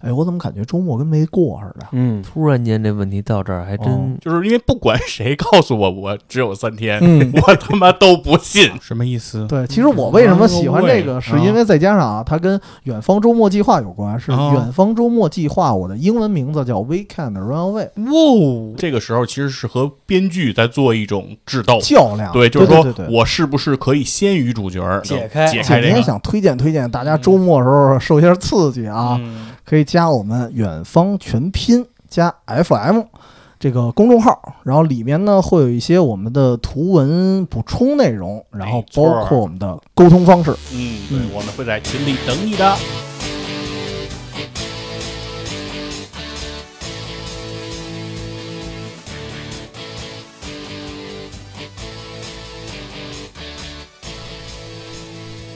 哎，我怎么感觉周末跟没过似的？嗯，突然间这问题到这儿还哦真就是因为不管谁告诉我我只有三天，嗯 我他妈都不信。什么意思？对，其实我为什么喜欢这个，嗯是因为再加上啊，它跟远方周末计划有关。是哦远方周末计划，我的英文名字叫 Weekend Runaway，哇，这个时候其实是和编剧在做一种智斗。较量。对，就是说我是不是可以先于主角解开解开这个想推荐推荐大家周末的时候受一下刺激啊，嗯可以加我们远方全拼加 FM 这个公众号，然后里面呢会有一些我们的图文补充内容，然后包括我们的沟通方式。嗯，对，我们会在群里等你的。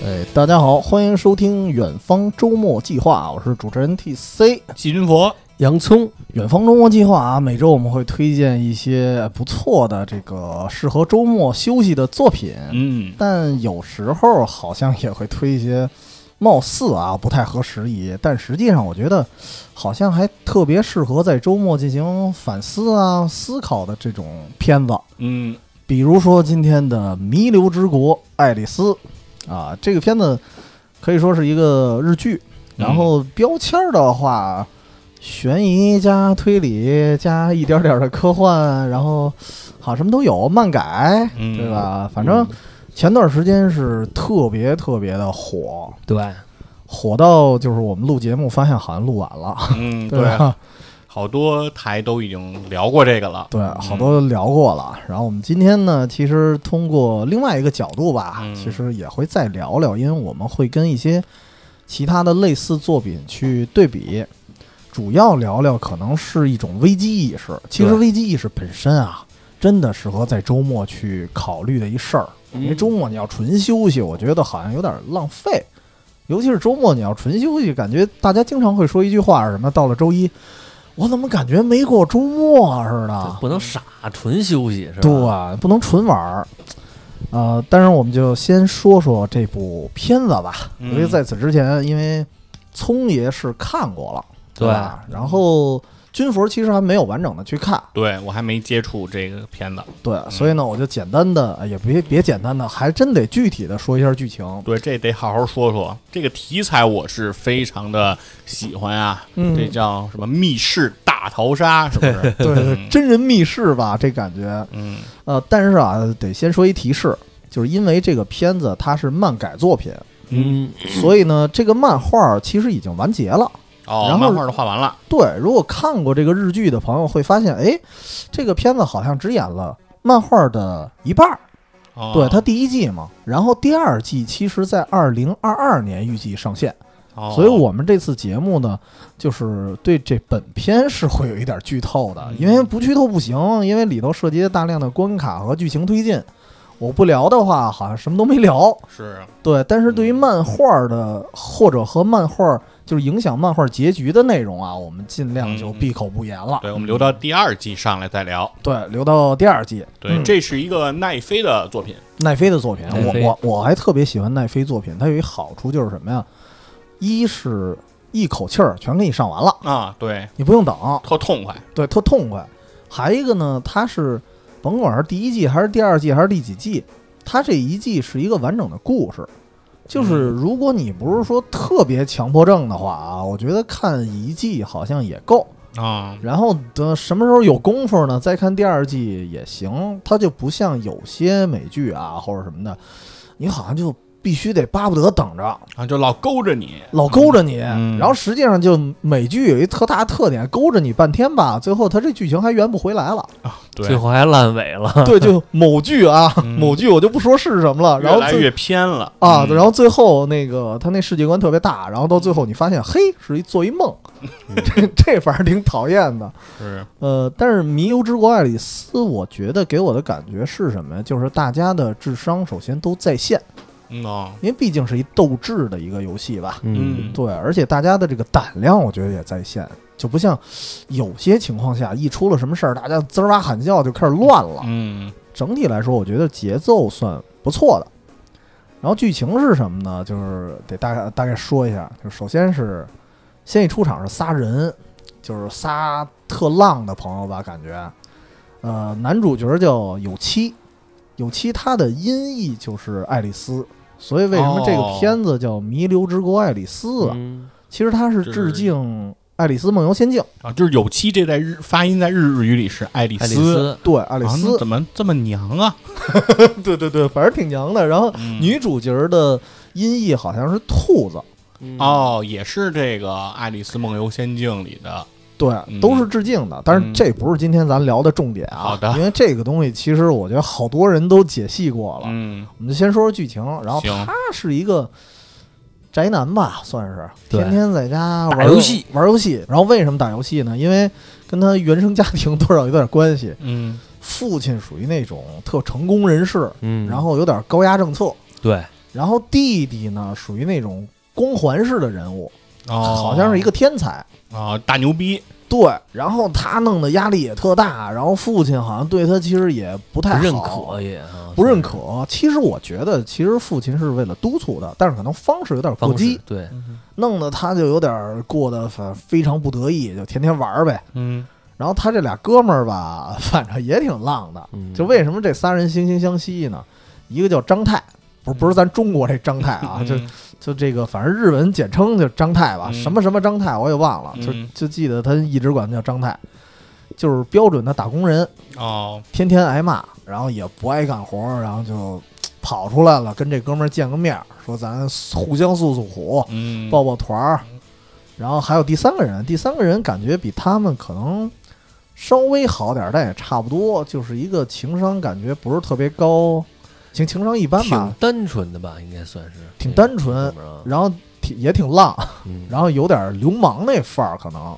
哎，大家好，欢迎收听远方周末计划，我是主持人 TC。细菌佛，洋葱，远方周末计划啊，每周我们会推荐一些不错的这个适合周末休息的作品，嗯，但有时候好像也会推一些貌似啊不太合时宜，但实际上我觉得好像还特别适合在周末进行反思啊、思考的这种片子。嗯，比如说今天的《弥留之国爱丽丝》啊，这个片子可以说是一个日剧，然后标签儿的话，悬疑加推理加一点点的科幻，然后好什么都有，漫改，嗯对吧？反正前段时间是特别特别的火，对，火到就是我们录节目发现好像录晚了，嗯，对对，吧？好多台都已经聊过这个了。对，好多聊过了。然后我们今天呢，其实通过另外一个角度吧，嗯其实也会再聊聊，因为我们会跟一些其他的类似作品去对比，主要聊聊可能是一种危机意识。其实危机意识本身啊，真的适合在周末去考虑的一事儿。因为周末你要纯休息，我觉得好像有点浪费。尤其是周末你要纯休息，感觉大家经常会说一句话是什么？到了周一，我怎么感觉没过周末似的？不能傻纯休息是吧？对，不能纯玩儿。呃，但是我们就先说说这部片子吧。嗯因为在此之前，因为聪爷是看过了，对吧？然后军服其实还没有完整的去看，对我还没接触这个片子，对，所以呢，我就简单的，哎也别别简单的，还真得具体的说一下剧情。对，这得好好说说。这个题材我是非常的喜欢啊，嗯这叫什么密室大逃杀，是不是？对真人密室吧，这感觉。嗯呃，但是啊，得先说一提示，就是因为这个片子它是漫改作品，嗯，所以呢，这个漫画其实已经完结了。哦，然后漫画都画完了，对，如果看过这个日剧的朋友会发现，哎，这个片子好像只演了漫画的一半儿。哦、对，它第一季嘛，然后第二季其实在二零二二年预计上线，哦，所以我们这次节目呢，就是对这本片是会有一点剧透的，嗯。因为不剧透不行，因为里头涉及大量的关卡和剧情推进。我不聊的话，好像什么都没聊。是对，但是对于漫画的或者和漫画就是影响漫画结局的内容啊，我们尽量就嗯闭口不言了。对，我们留到第二季上来再聊。对，留到第二季。对，嗯这是一个奈飞的作品，奈飞的作品，我我我还特别喜欢奈飞作品，它有一好处就是什么呀？一是一口气儿全给你上完了，啊，对，你不用等，特痛快。对，特痛快。还一个呢，它是甭管是第一季还是第二季还是第几季，它这一季是一个完整的故事。就是嗯如果你不是说特别强迫症的话啊，我觉得看一季好像也够。啊，然后等什么时候有功夫呢，再看第二季也行。它就不像有些美剧啊或者什么的，你好像就必须得巴不得等着，啊，就老勾着你，老勾着你。嗯然后实际上就美剧有一特大特点，勾着你半天吧，最后它这剧情还圆不回来了。对，最后还烂尾了。对，就某剧啊，嗯某剧我就不说是什么了。然后最越来越偏了啊，嗯然后最后那个他那世界观特别大，然后到最后你发现，嘿，是一做一梦，这这反正挺讨厌的。是呃，但是《迷游之国爱丽丝》，我觉得给我的感觉是什么呀？就是大家的智商首先都在线，嗯哦，因为毕竟是一斗智的一个游戏吧。嗯，对，而且大家的这个胆量，我觉得也在线，就不像有些情况下，一出了什么事儿，大家滋儿哇喊叫就开始乱了。嗯整体来说，我觉得节奏算不错的。然后剧情是什么呢？就是得大概大概说一下，就首先是先一出场是仨人，就是仨特浪的朋友吧，感觉。呃，男主角叫有七，有七他的音译就是爱丽丝，所以为什么这个哦。片子叫《弥留之国爱丽丝》啊？嗯。其实它是致敬《爱丽丝梦游仙境》，啊，就是有期这在日发音在日日语里是爱丽丝，对，爱丽丝，怎么这么娘啊？对对对，反正挺娘的。然后嗯。女主角的音译好像是兔子，嗯，哦，也是这个《爱丽丝梦游仙境》里的，对，嗯都是致敬的。但是嗯这不是今天咱聊的重点啊，好的因为这个东西其实我觉得好多人都解析过了。嗯我们就先说说剧情，然后他是一个宅男吧，算是天天在家玩打游戏玩游戏。然后为什么打游戏呢？因为跟他原生家庭 多少有点关系。嗯父亲属于那种特成功人士，嗯，然后有点高压政策。对，然后弟弟呢，属于那种光环式的人物，哦，好像是一个天才。啊大牛逼，对，然后他弄的压力也特大，然后父亲好像对他其实也不太好不认可也啊，不认可。其实我觉得，其实父亲是为了督促他，但是可能方式有点过激，，对，弄得他就有点过得反非常不得意，就天天玩儿呗。嗯然后他这俩哥们儿吧，反正也挺浪的。嗯就为什么这仨人惺惺相惜呢？一个叫张泰，不是不是咱中国这张泰啊，就嗯就这个，反正日文简称就张太吧，嗯。什么什么张太我也忘了，就嗯。就记得他一直管他叫张太，就是标准的打工人，哦。天天挨骂，然后也不爱干活，然后就跑出来了，跟这哥们儿见个面儿，说咱互相诉诉苦，嗯。抱抱团儿。然后还有第三个人，第三个人感觉比他们可能稍微好点儿，但也差不多，就是一个情商感觉不是特别高，情情商一般挺吧，单纯的吧，应该算是。挺单纯然后挺也挺浪，嗯。然后有点流氓那范儿可能。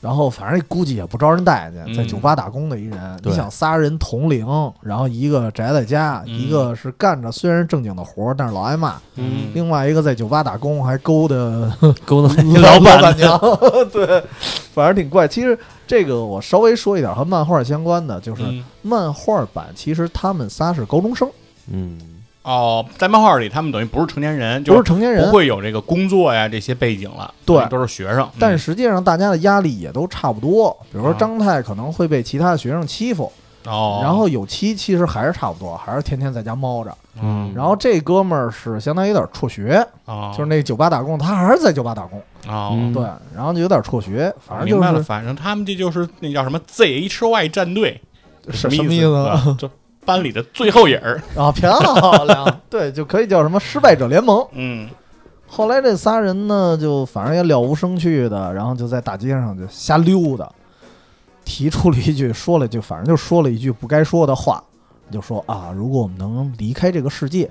然后反正估计也不招人待见，嗯在酒吧打工的一人，你想仨人同龄，然后一个宅在家，嗯一个是干着虽然正经的活儿，但是老挨骂，嗯。另外一个在酒吧打工还勾搭 勾搭老板 板娘，对，反正挺怪。其实这个我稍微说一点和漫画相关的，就是嗯。漫画版，其实他们仨是高中生，嗯，哦，在漫画里他们等于不是成年人，不就是成年人不。会有这个工作呀这些背景了，对都是学生，但实际上，大家的压力也都差不多。比如说啊张太可能会被其他的学生欺负，嗯哦，然后有七其实还是差不多，还是天天在家猫着。嗯，然后这哥们儿是相当于有点辍学，哦就是那酒吧打工，他还是在酒吧打工。哦，嗯对，然后就有点辍学，反正就明白了，是反正他们这就是那叫什么 ZHY 战队，什么意思呢？思？就班里的最后影儿，啊，漂亮，对，就可以叫什么失败者联盟。嗯后来这仨人呢，就反正也了无生趣的，然后就在大街上就瞎溜达，提出了一句，说了一句，反正就说了一句不该说的话，就说啊，如果我们能离开这个世界，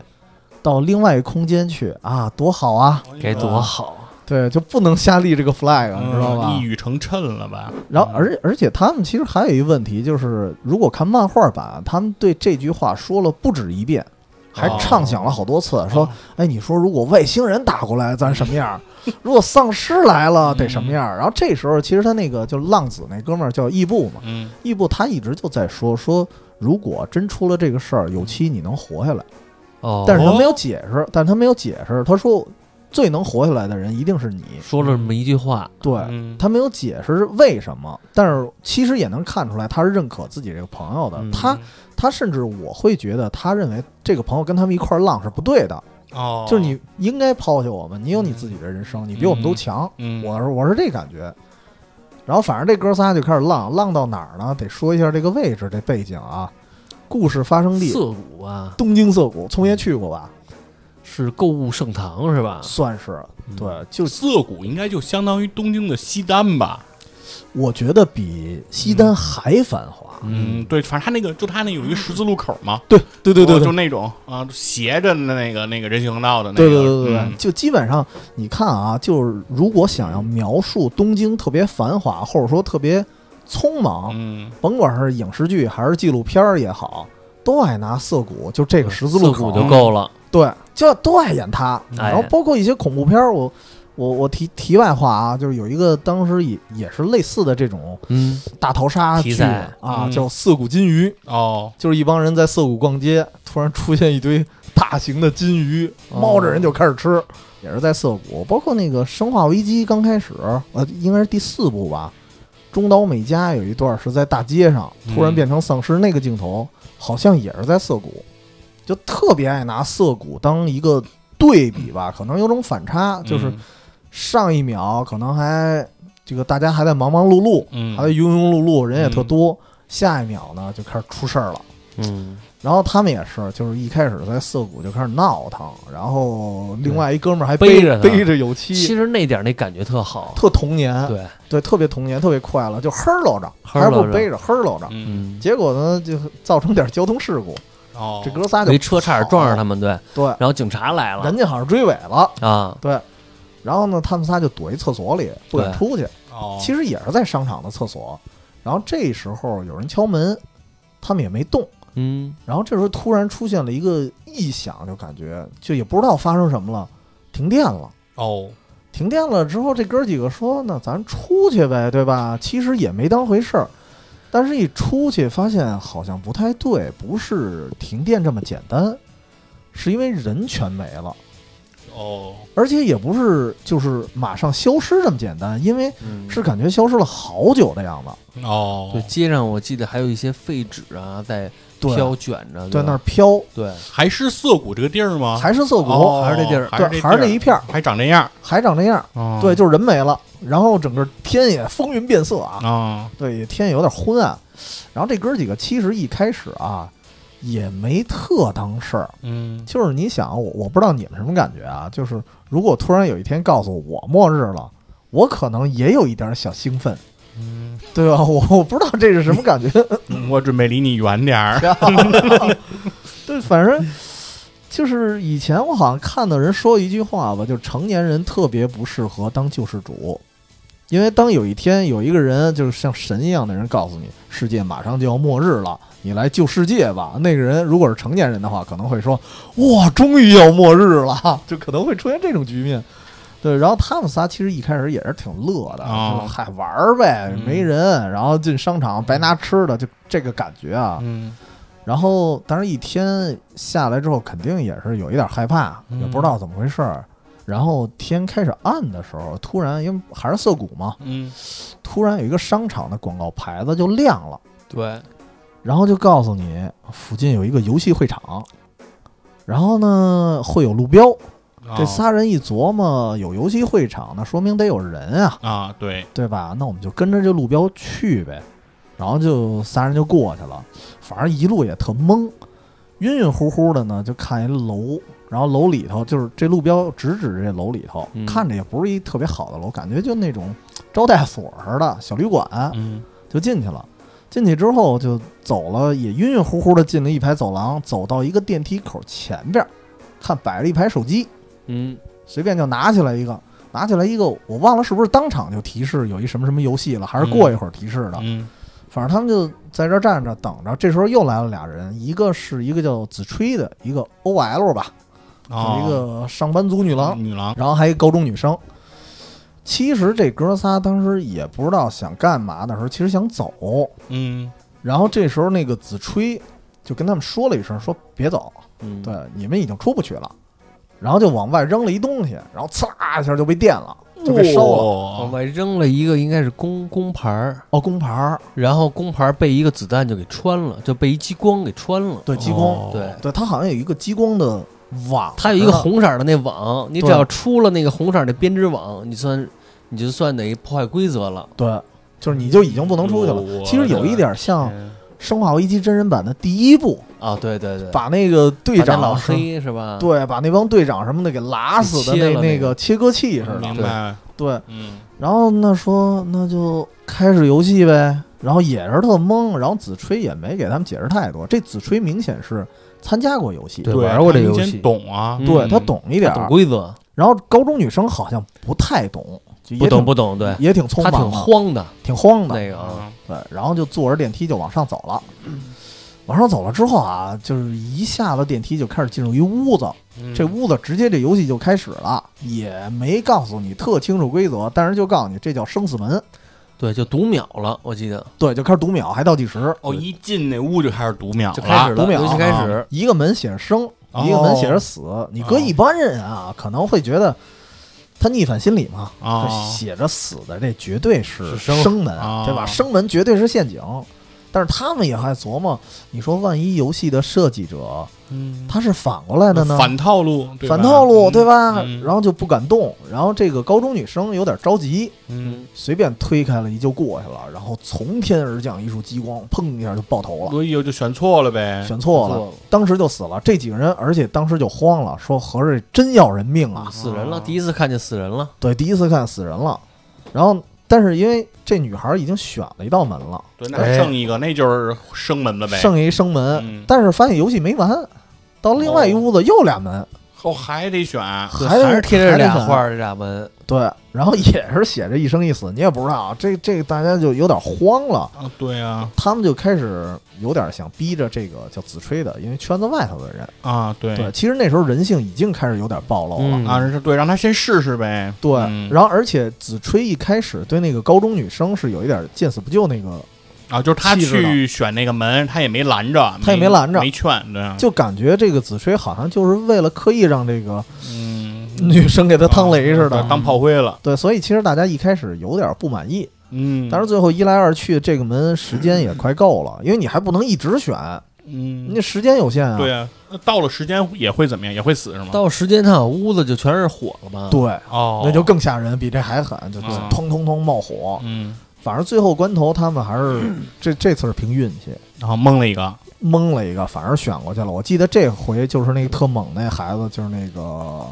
到另外一个空间去啊，多好啊！该多好，对，就不能瞎立这个 flag，、嗯你知道吧一？语成谶了吧？然后，而而且他们其实还有一个问题，就是如果看漫画版，他们对这句话说了不止一遍，还哦畅想了好多次，说哦哎，你说如果外星人打过来，咱什么样？如果丧尸来了，得什么样？然后这时候，其实他那个就浪子那哥们儿叫义布嘛，嗯义布他一直就在说说，如果真出了这个事儿，有期你能活下来，哦，但是他没有解释，但是他没有解释，他说最能活下来的人一定是你，说了这么一句话，对。嗯他没有解释是为什么，但是其实也能看出来他是认可自己这个朋友的。嗯他他甚至我会觉得，他认为这个朋友跟他们一块儿浪是不对的，哦，就是你应该抛下我们，你有你自己的人生，你比我们都强。嗯我是我是这感觉。然后反正这哥仨就开始浪，浪到哪儿呢？得说一下这个位置，这背景啊。故事发生地涩谷啊，东京涩谷，聪爷去过吧？是购物盛唐是吧？算是嗯。对，就涩谷应该就相当于东京的西单吧？我觉得比西单还繁华。嗯，对，反正他那个就他那有一个十字路口嘛，对对对对对。就那种啊斜着的那个那个人行道的那个，对对对对就基本上你看啊，就是如果想要描述东京特别繁华，或者说特别匆忙，嗯。甭管是影视剧还是纪录片儿也好，都爱拿涩谷，就这个十字路口。就够了，对，就都爱演它。哎。然后包括一些恐怖片儿，我我我题题外话啊，就是有一个当时也也是类似的这种嗯，大逃杀剧题材。啊，嗯。叫《涩谷金鱼》，哦。就是一帮人在涩谷逛街，突然出现一堆大型的金鱼，哦。猫着人就开始吃。也是在涩谷，包括那个《生化危机》刚开始，呃，应该是第四部吧。中岛美嘉有一段是在大街上突然嗯变成丧尸，那个镜头好像也是在涩谷，就特别爱拿涩谷当一个对比吧，可能有种反差，就是嗯上一秒可能还这个大家还在忙忙碌碌，嗯。还在庸庸碌碌，人也特嗯。多，下一秒呢就开始出事儿了。嗯，然后他们也是，就是一开始在涩谷就开始闹腾，然后另外一哥们儿还背着背着有其，实那点儿那感觉特好，特童年，对，对，特别童年，特别快乐，就哼喽着，还不背着哼喽着，嗯。嗯，结果呢就造成点交通事故，哦，这哥仨就有一车差点撞上他们，对，对，然后警察来了。人家好像追尾了，啊，对。然后呢他们仨就躲一厕所里不敢出去，哦，其实也是在商场的厕所，然后这时候有人敲门，他们也没动。嗯，然后这时候突然出现了一个异响，就感觉就也不知道发生什么了，停电了。哦，停电了之后，这哥几个说：“那咱出去呗，对吧？”其实也没当回事儿，但是一出去发现好像不太对，不是停电这么简单，是因为人全没了，哦，而且也不是就是马上消失这么简单，因为嗯。是感觉消失了好久的样子，哦，就，街上我记得还有一些废纸啊，在对飘卷着，在那儿飘，对，还是涩谷这个地儿吗？还是涩谷，哦还是这地儿对，还是那一片儿，还长这样，还长这样。哦。对，就是人没了，然后整个天也风云变色啊，啊，对，天也有点昏暗。然后这哥几个其实一开始啊，也没特当事儿，嗯，就是你想，我我不知道你们什么感觉啊，就是如果突然有一天告诉我末日了，我可能也有一点小兴奋，嗯，对吧？我我不知道这是什么感觉，我准备离你远点儿。对，反正。就是以前我好像看到人说一句话吧，就成年人特别不适合当救世主，因为当有一天有一个人就是像神一样的人告诉你世界马上就要末日了，你来救世界吧。那个人如果是成年人的话，可能会说哇，终于要末日了，就可能会出现这种局面。对，然后他们仨其实一开始也是挺乐的，哦就嗨玩儿呗，嗯没人，然后进商场白拿吃的，就这个感觉啊。嗯然后，当然一天下来之后，肯定也是有一点害怕，嗯也不知道怎么回事儿。然后天开始暗的时候，突然因为还是涩谷嘛，嗯突然有一个商场的广告牌子就亮了，对，然后就告诉你附近有一个游戏会场，然后呢会有路标。这哦仨人一琢磨，有游戏会场，那说明得有人啊，啊，对，对吧？那我们就跟着这路标去呗。然后就仨人就过去了，反正一路也特懵，晕晕乎乎的呢，就看一楼，然后楼里头就是这路标直指这楼里头，嗯。看着也不是一特别好的楼，感觉就那种招待所似的小旅馆，嗯。就进去了。进去之后就走了，也晕晕乎乎的进了一排走廊，走到一个电梯口前边，看摆了一排手机，嗯，随便就拿起来一个，拿起来一个，我忘了是不是当场就提示有一什么什么游戏了，还是过一会儿提示的。嗯反正他们就在这儿站着等着。这时候又来了俩人，一个是一个叫子吹的，一个 OL 吧，一个上班族女郎，女郎，然后还一个高中女生。其实这哥仨当时也不知道想干嘛的时候，其实想走。嗯然后这时候那个子吹就跟他们说了一声，说别走，嗯，对，你们已经出不去了。然后就往外扔了一东西，然后呲啦一下就被电了，就被烧了。哦往外扔了一个应该是工工牌儿，哦，工牌儿，然后工牌儿被一个子弹就给穿了，就被一激光给穿了。对，激光，哦对，对，它好像有一个激光的网，它有一个红色儿的那网，你只要出了那个红色儿的编织网，你算你就算等于破坏规则了。对，就是你就已经不能出去了。我其实有一点像《天生化危机》真人版的第一部，啊，对对对，把那个队长老是黑是吧？对，把那帮队长什么的给拉死的那那个。那个切割器似的。明。白，对，嗯。然后那说那就开始游戏呗，然后也是特懵，然后子吹也没给他们解释太多。这子吹明显是参加过游戏，对玩过这游戏。懂啊，嗯对他懂一点懂。规则，然后高中女生好像不太懂，就也不懂不懂，对，也挺匆他挺忙的，慌的挺慌的。那个对，然后就坐着电梯就往上走了。往上走了之后啊，就是一下了电梯就开始进入一屋子，嗯这屋子直接这游戏就开始了，也没告诉你特清楚规则，但是就告诉你这叫生死门，对，就读秒了，我记得对，就开始读秒，还倒计时，哦，一进那屋就开始读秒了，就开始，读秒游戏开始，一个门写着生，哦一个门写着死。你搁一般人啊，可能会觉得他逆反心理嘛，他写着死的这绝对是是生生门，哦对吧？生门绝对是陷阱。但是他们也还琢磨，你说万一游戏的设计者嗯，他是反过来的呢？反套路，对吧？反套路，对吧？嗯。然后就不敢动，然后这个高中女生有点着急，嗯，随便推开了一就过去了，然后从天而降一束激光，砰一下就爆头了，所以就选错了呗，选错了，当时就死了。这几个人，而且当时就慌了，说合着真要人命啊！死人了，哦第一次看见死人了，对，第一次看死人了，然后但是因为这女孩已经选了一道门了，对，那哎。剩一个，那就是生门了呗，剩一生门，嗯。但是发现游戏没完，到另外一屋子又俩门，后还得选，还得还是贴着俩画儿这俩门，对，然后也是写着一生一死，你也不知道，这这个大家就有点慌了。啊，对啊，他们就开始有点想逼着这个叫子吹的，因为圈子外头的人，啊，对对，其实那时候人性已经开始有点暴露了。嗯啊，是对，让他先试试呗，对，嗯然后而且子吹一开始对那个高中女生是有一点见死不救，那个啊，就是他去选那个门，他也没拦着，他也没拦着。没劝，对，就感觉这个子吹好像就是为了刻意让这个嗯，女生给他趟雷似的。啊当炮灰了，对，所以其实大家一开始有点不满意，嗯，但是最后一来二去，这个门时间也快够了，因为你还不能一直选，嗯。那，时间有限啊。对啊，那到了时间也会怎么样？也会死是吗？到时间他屋子就全是火了嘛，对，哦，那就更吓人，比这还狠，就就啊通通通冒火。嗯，反正最后关头，他们还是 这这次是凭运气。然后蒙了一个，蒙了一个，反而选过去了。我记得这回就是那个特猛那孩子，就是那个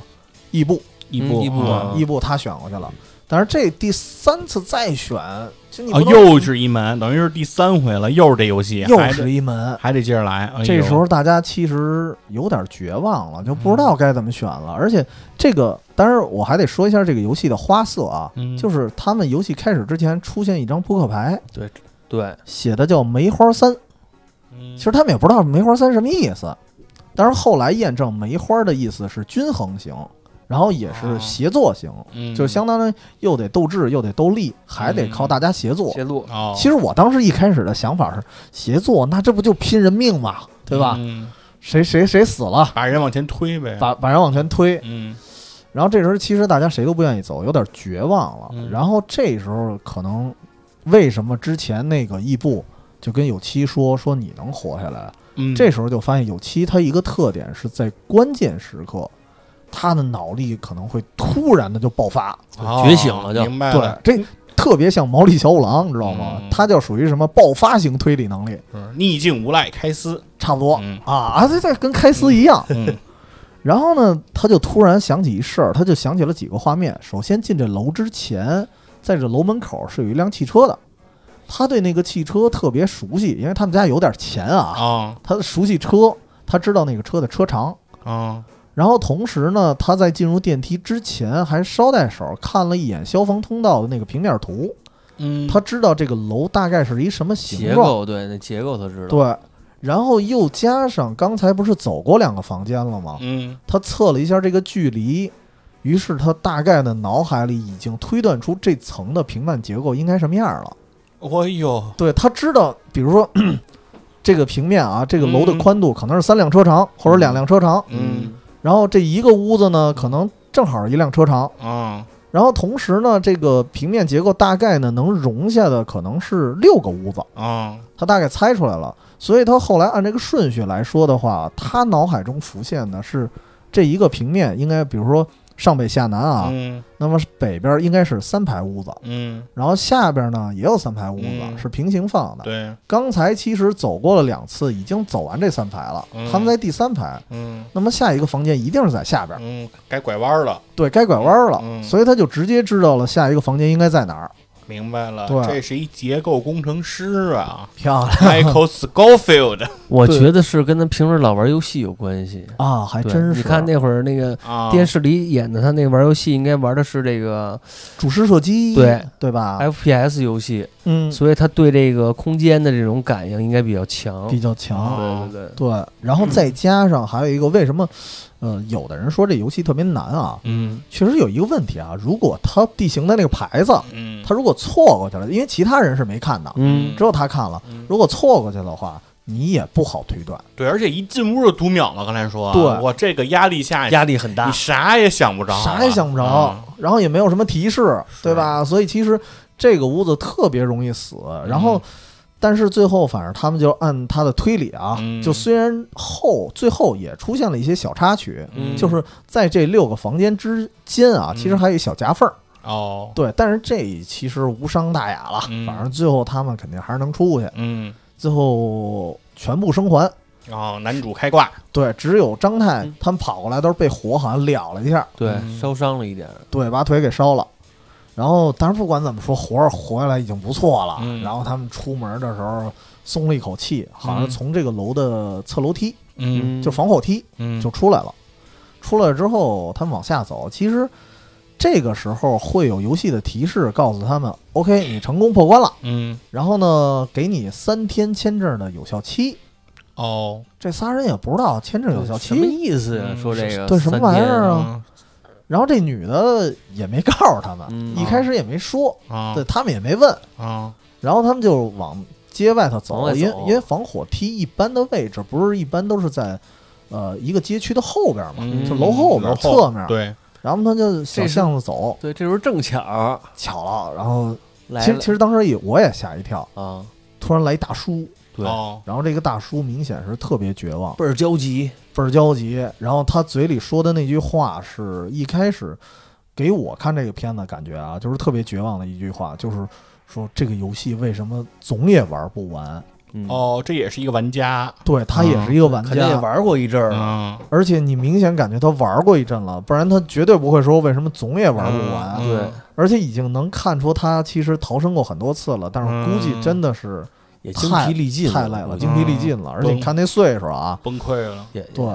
伊布，一步嗯一步啊伊布他选过去了。但是这第三次再选，就你啊，又是一门，等于是第三回了，又是这游戏，又是一门。还得接着来。哎这时候大家其实有点绝望了，就不知道该怎么选了。而且这个，当然我还得说一下这个游戏的花色啊，嗯就是他们游戏开始之前出现一张扑克牌，对对，写的叫梅花三。嗯其实他们也不知道梅花三什么意思，但是后来验证梅花的意思是均衡型，然后也是协作型，嗯。就相当于又得斗智又得斗力，还得靠大家协作。协作，哦，其实我当时一开始的想法是协作，那这不就拼人命嘛，对吧？嗯。谁谁谁死了，把人往前推呗，把把人往前推，嗯。然后这时候其实大家谁都不愿意走，有点绝望了。嗯。然后这时候可能为什么之前那个异步就跟有七说说你能活下来？嗯，这时候就发现有七他一个特点是在关键时刻，他的脑力可能会突然的就爆发。哦觉醒了就。对明白了，，这特别像毛利小五郎，你知道吗？嗯他就属于什么爆发型推理能力，是逆境无赖开司，差不多、嗯。啊啊，这这跟开司一样。嗯。然后呢，他就突然想起一事儿，他就想起了几个画面。首先进这楼之前，在这楼门口是有一辆汽车的，他对那个汽车特别熟悉，因为他们家有点钱啊，啊他熟悉车，他知道那个车的车长。啊然后同时呢，他在进入电梯之前还捎带手看了一眼消防通道的那个平面图，嗯，他知道这个楼大概是一什么形结状。构对，那结构他知道，对，然后又加上刚才不是走过两个房间了吗？嗯。他测了一下这个距离，于是他大概的脑海里已经推断出这层的平面结构应该什么样了。哎呦，对他知道，比如说 这个平面啊，这个楼的嗯。宽度可能是三辆车长或者两辆车长，嗯然后这一个屋子呢，可能正好一辆车长。啊然后同时呢，这个平面结构大概呢能容下的可能是六个屋子，啊他大概猜出来了。所以他后来按这个顺序来说的话，他脑海中浮现的是这一个平面应该，比如说上北下南啊，嗯。那么北边应该是三排屋子，嗯，然后下边呢也有三排屋子，嗯。是平行放的。对，刚才其实走过了两次，已经走完这三排了，嗯。他们在第三排。嗯。那么下一个房间一定是在下边，嗯，该拐弯了，对该拐弯了，嗯。所以他就直接知道了下一个房间应该在哪儿。明白了，对这是一结构工程师啊漂亮，Michael Scofield 我觉得是跟他平时老玩游戏有关系。啊，还对真是。你看那会儿那个啊，电视里演的，他那玩游戏应该玩的是这个主视射击，对对吧？FPS 游戏，嗯，所以他对这个空间的这种感应应该比较强。比较强。对对，对，然后再加上还有一个，为什么？呃，有的人说这游戏特别难啊，嗯确实有一个问题啊，如果他地形的那个牌子，嗯，他如果错过去了，因为其他人是没看的，嗯只有他看了。嗯如果错过去的话，你也不好推断。对，而且一进屋就读秒了。刚才说，对我这个压力下，压力很大你。啥也想不着，啥也想不着，嗯然后也没有什么提示，对吧？所以其实这个屋子特别容易死。然后，但是最后反正他们就按他的推理啊，嗯。就虽然后最后也出现了一些小插曲，嗯。就是在这六个房间之间啊，嗯。其实还有一小夹缝儿。哦，对，但是这其实无伤大雅了，嗯。反正最后他们肯定还是能出去，嗯，最后全部生还。哦，男主开挂，对，只有张太嗯。他们跑过来都是被火好像燎了一下，对，嗯。烧伤了一点。对，把腿给烧了。然后，但是不管怎么说，活着活下来已经不错了。嗯然后他们出门的时候松了一口气，好像嗯从这个楼的侧楼梯，嗯就防火梯嗯，就出来了。出来之后，他们往下走，其实这个时候会有游戏的提示告诉他们：OK，你成功破关了。嗯，然后呢，给你三天签证的有效期。哦，这仨人也不知道签证有效期什么，意思呀？嗯说这个对什么玩意儿啊嗯然后这女的也没告诉他们，嗯一开始也没说，啊。对他们也没问。啊，然后他们就往街外头走，因为因为防火梯一般的位置不是一般都是在呃一个街区的后边嘛，嗯。就楼后边楼侧面。对，然后他就小巷子走，对，这时候正巧。巧了，然后来其实其实当时也我也吓一跳，啊，突然来一大叔，对，哦，然后这个大叔明显是特别绝望，倍儿焦急。倍儿焦急，然后他嘴里说的那句话是一开始给我看这个片子感觉啊，就是特别绝望的一句话，就是说这个游戏为什么总也玩不完？嗯，哦，这也是一个玩家，对他也是一个玩肯定也家，玩过一阵儿了。嗯，而且你明显感觉他玩过一阵了，不然他绝对不会说为什么总也玩不完。嗯对，而且已经能看出他其实逃生过很多次了，但是估计真的是也精疲力尽，太累了，精疲力尽了。而且你看那岁数啊，崩溃了，也对。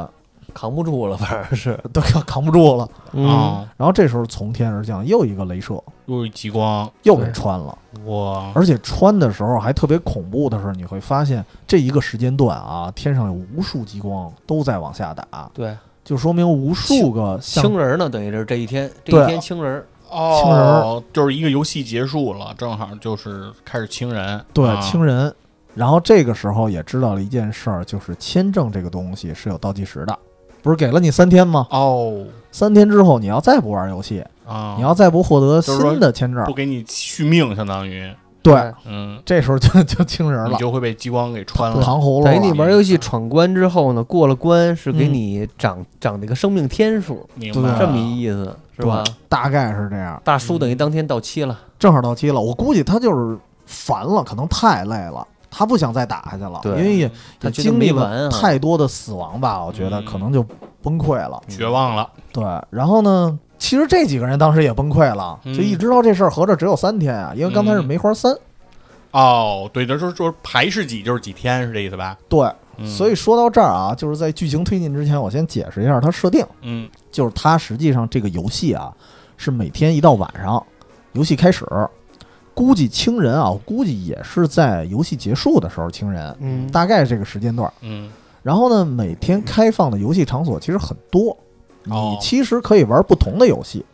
扛不住了，反正是。对，扛不住了。嗯，啊，然后这时候从天而降又一个镭射，又一激光，又给穿了。哇，而且穿的时候还特别恐怖的是，你会发现这一个时间段啊，天上有无数激光都在往下打，对，就说明无数个像清人儿呢，等于是这一天，这一天清人儿。亲人哦，就是一个游戏结束了，正好就是开始清人，对啊。亲人。然后这个时候也知道了一件事儿，就是签证这个东西是有倒计时的，不是给了你三天吗？哦。三天之后你要再不玩游戏，啊，你要再不获得新的签证不，给你续命，相当于，对，嗯，这时候就 就清人了。你了，就会被激光给穿了，糖葫芦等于你。玩游戏闯关之后呢，过了关是给嗯。你涨涨那个生命天数，对明白。了这么一意思是吧？大概是这样，大叔等于当天到期了，正好到期了。我估计他就是烦了，可能太累了，他不想再打下去了，因为也他也经历了太多的死亡吧，我觉得嗯。可能就崩溃了。绝望了，对，然后呢，其实这几个人当时也崩溃了，嗯。就一知道这事儿合着只有三天啊，因为刚才是梅花三，哦，对，就是说排是几就是几天，是这意思吧？对，嗯。所以说到这儿啊，就是在剧情推进之前，我先解释一下它设定，嗯。就是它实际上这个游戏啊，是每天一到晚上，游戏开始，估计清人啊，我估计也是在游戏结束的时候清人，嗯大概这个时间段。嗯然后呢，每天开放的游戏场所其实很多，你哦其实可以玩不同的游戏。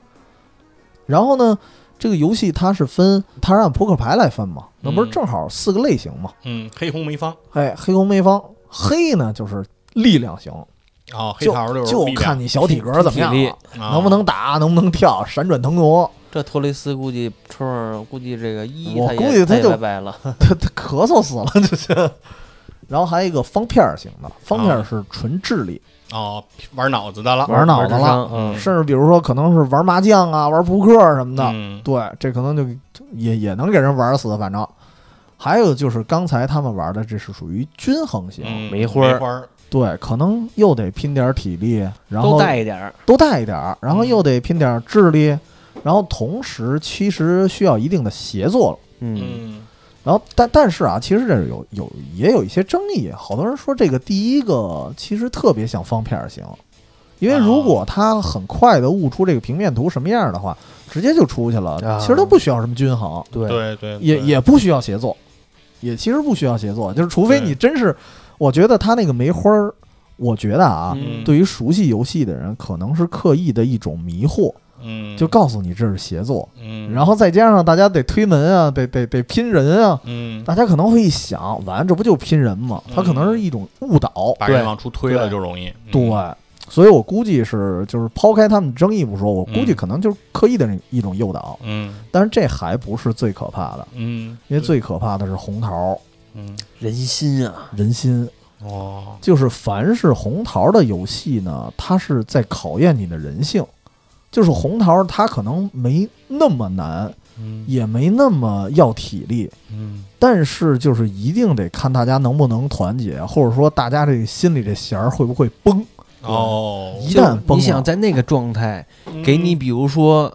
然后呢，这个游戏它是分，它是按扑克牌来分嘛，那不是嗯正好四个类型嘛？嗯，黑红梅方，哎，黑红梅方，黑呢就是力量型，哦，黑就桃就是就看你小体格怎么样能不能打，能不能跳，闪转腾挪。这托雷斯估计春儿估计这个一我估计他就拜拜了，他他咳嗽死了，就是。然后还有一个方片儿型的，方片是纯智力，哦，玩脑子的了，玩脑子了嗯，甚至比如说可能是玩麻将啊、玩扑克什么的，嗯对，这可能就也也能给人玩死，反正。还有就是刚才他们玩的，这是属于均衡型，嗯，梅花儿梅花儿，对，可能又得拼点体力，然后都带一点儿，都带一点儿，然后嗯又得拼点智力，然后同时其实需要一定的协作。嗯，嗯然后但但是啊，其实这是有有也有一些争议，好多人说这个第一个其实特别像方片儿型，因为如果他很快的悟出这个平面图什么样的话，直接就出去了，啊其实都不需要什么均衡。对，对对，对也也不需要协作，也其实不需要协作，就是除非你真是，我觉得他那个梅花儿，我觉得啊，嗯。对于熟悉游戏的人，可能是刻意的一种迷惑，嗯，就告诉你这是协作。嗯，然后再加上大家得推门啊，得得得拼人啊，嗯，大家可能会一想，完这不就拼人吗？他可能是一种误导。对。把人往出推了就容易。嗯对，所以我估计是就是抛开他们争议不说，我估计嗯可能就是刻意的一种诱导。嗯。但是这还不是最可怕的，嗯，因为最可怕的是红桃嗯人心啊，人心。哦，就是凡是红桃的游戏呢，它是在考验你的人性。就是红桃，它可能没那么难，嗯。也没那么要体力，嗯。但是就是一定得看大家能不能团结，或者说大家这个心里这弦儿会不会崩。哦，一旦崩你想在那个状态，给你嗯。比如说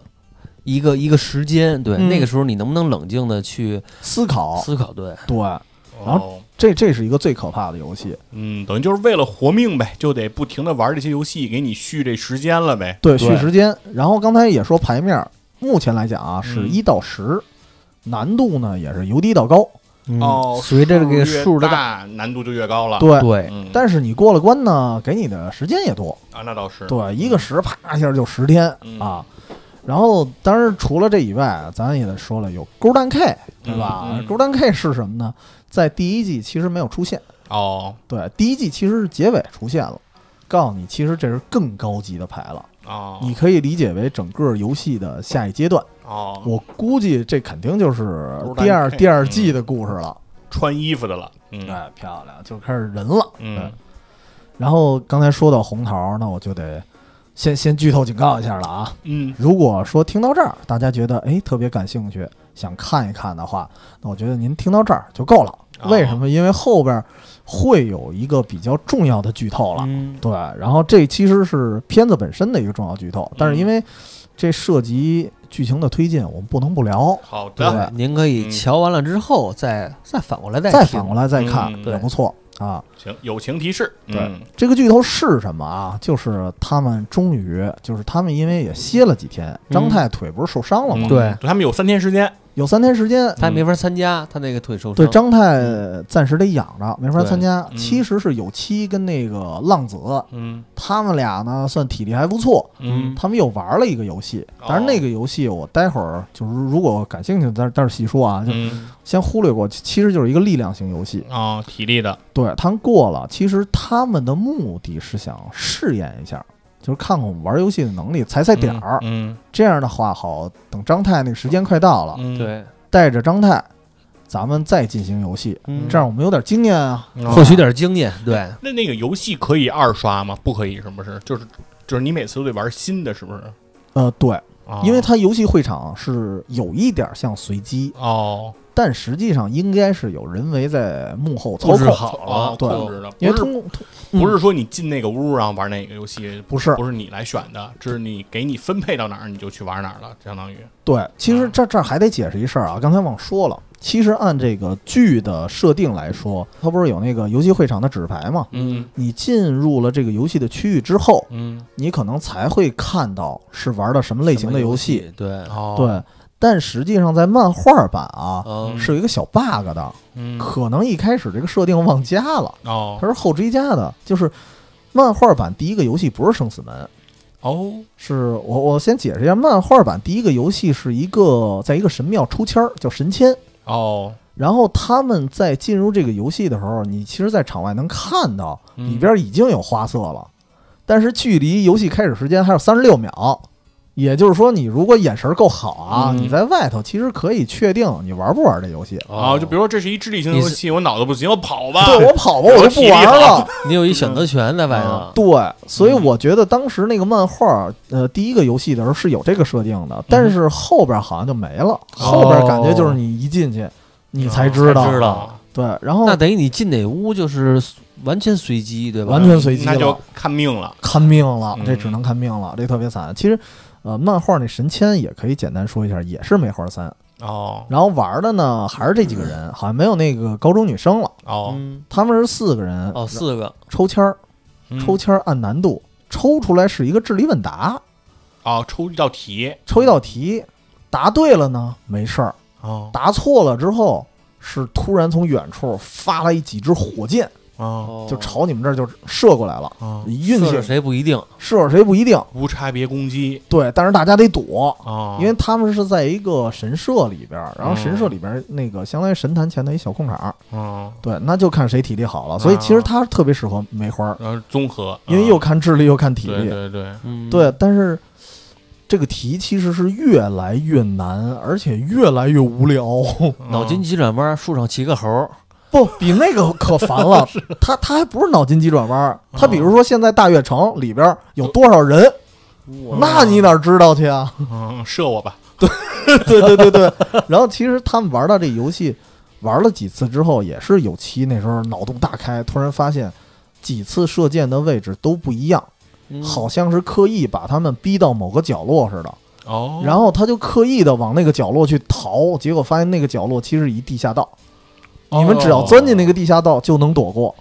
一个一个时间，对，嗯。那个时候你能不能冷静的去思考，思考？对，对，哦然后这这是一个最可怕的游戏。嗯，等于就是为了活命呗，就得不停的玩这些游戏，给你续这时间了呗。对，续时间。然后刚才也说牌面，目前来讲啊是嗯一到十，难度呢也是由低到高。嗯哦，随着这个数的难度就越高了。对，对，嗯，但是你过了关呢，给你的时间也多。啊，那倒是。对，一个十啪一下就十天嗯啊。然后，当然除了这以外，咱也得说了，有勾蛋 K，对吧嗯嗯？勾蛋 K 是什么呢？在第一季其实没有出现，哦对，第一季其实是结尾出现了，告诉你其实这是更高级的牌了，哦，你可以理解为整个游戏的下一阶段。哦，我估计这肯定就是第二第二季的故事了。穿衣服的了。嗯哎，漂亮，就开始人了。嗯然后刚才说到红桃，那我就得先先剧透警告一下了啊。嗯如果说听到这儿，大家觉得哎特别感兴趣，想看一看的话，那我觉得您听到这儿就够了。哦为什么？因为后边会有一个比较重要的剧透了。嗯，对，然后这其实是片子本身的一个重要剧透，但是因嗯为这涉及剧情的推进，我们不能不聊。好的。对您可以嗯瞧完了之后再再反过来再再反过来再看嗯也不错啊。行，友情提示。对嗯这个剧头是什么啊？就是他们终于，就是他们因为也歇了几天，张太腿不是受伤了吗？嗯对他们有三天时间。有三天时间，他也没法参加，他那个腿受伤。对张泰暂时得养着，没法参加。嗯其实是有七跟那个浪子，嗯他们俩呢算体力还不错，嗯他们又玩了一个游戏。哦但是那个游戏我待会儿就是如果感兴趣，但但是细说啊，就嗯先忽略过。其实就是一个力量型游戏，啊，体力的。对他们过了。其实他们的目的是想试验一下。就是看看我们玩游戏的能力，踩踩点儿。嗯这样的话，好等张太那个时间快到了，嗯，对，带着张太，咱们再进行游戏，嗯这样我们有点经验啊。嗯获取点经验。对，那那个游戏可以二刷吗？不可以，是不是？就是就是你每次都得玩新的，是不是？呃，对，啊因为它游戏会场是有一点像随机，哦，但实际上应该是有人为在幕后操控，好了控制的，因为通不是说你进那个屋然后玩哪个游戏，不是。不是你来选的，这是你给你分配到哪儿你就去玩哪儿了，相当于。对，其实啊这这还得解释一事儿啊，刚才忘说了。其实按这个剧的设定来说，它不是有那个游戏会场的纸牌吗？嗯你进入了这个游戏的区域之后，嗯你可能才会看到是玩的什么类型的游戏。戏？对，哦对，但实际上在漫画版啊，嗯，是有一个小 bug 的，嗯可能一开始这个设定忘加了，哦它是后追加的。就是漫画版第一个游戏不是生死门，哦是我我先解释一下，漫画版第一个游戏是一个在一个神庙抽签儿，叫神签。哦，然后他们在进入这个游戏的时候，你其实，在场外能看到嗯。里边已经有花色了，但是距离游戏开始时间还有三十六秒，也就是说，你如果眼神够好啊，嗯你在外头其实可以确定你玩不玩这游戏。啊，就比如说这是一智力型游戏，我脑子不行，我跑吧。对我跑吧，我就不玩了。你有一选择权在外头。对，所以我觉得当时那个漫画，呃，第一个游戏的时候是有这个设定的，但是后边好像就没了。后边感觉就是你一进去，你才知道。才知道对，然后那等于你进哪屋就是完全随机，对吧？完全随机那就，看命了。看命了，嗯这只能看命了，这特别惨。其实，呃，漫画那神签也可以简单说一下，也是梅花三。哦然后玩的呢还是这几个人，好像没有那个高中女生了。哦嗯，他们是四个人，哦，四个，抽签儿，嗯抽签儿按难度，抽出来是一个智力问答，哦，抽一道题抽一道题，答对了呢没事儿，哦答错了之后是突然从远处发来几支火箭，啊就朝你们这儿就射过来了。啊，运气谁不一定，射谁不一定，无差别攻击。对，但是大家得躲，啊，因为他们是在一个神社里边儿，然后嗯神社里边儿那个相当于神坛前的一小空场儿，啊，对，那就看谁体力好了。所以其实他特别适合梅花儿，然后综合，因为又看智力又看体力，对对，嗯，对，但是这个题其实是越来越难，而且越来越无聊。脑筋急转弯，树上骑个猴儿，不比那个可烦了，他他还不是脑筋急转弯儿，他比如说现在大悦城里边有多少人，那你哪知道去啊？嗯，射我吧，对对对对对。然后其实他们玩到这游戏，玩了几次之后，也是有期那时候脑洞大开，突然发现几次射箭的位置都不一样，嗯好像是刻意把他们逼到某个角落似的。哦，然后他就刻意的往那个角落去逃，结果发现那个角落其实一地下道，你们只要钻进那个地下道就能躲过。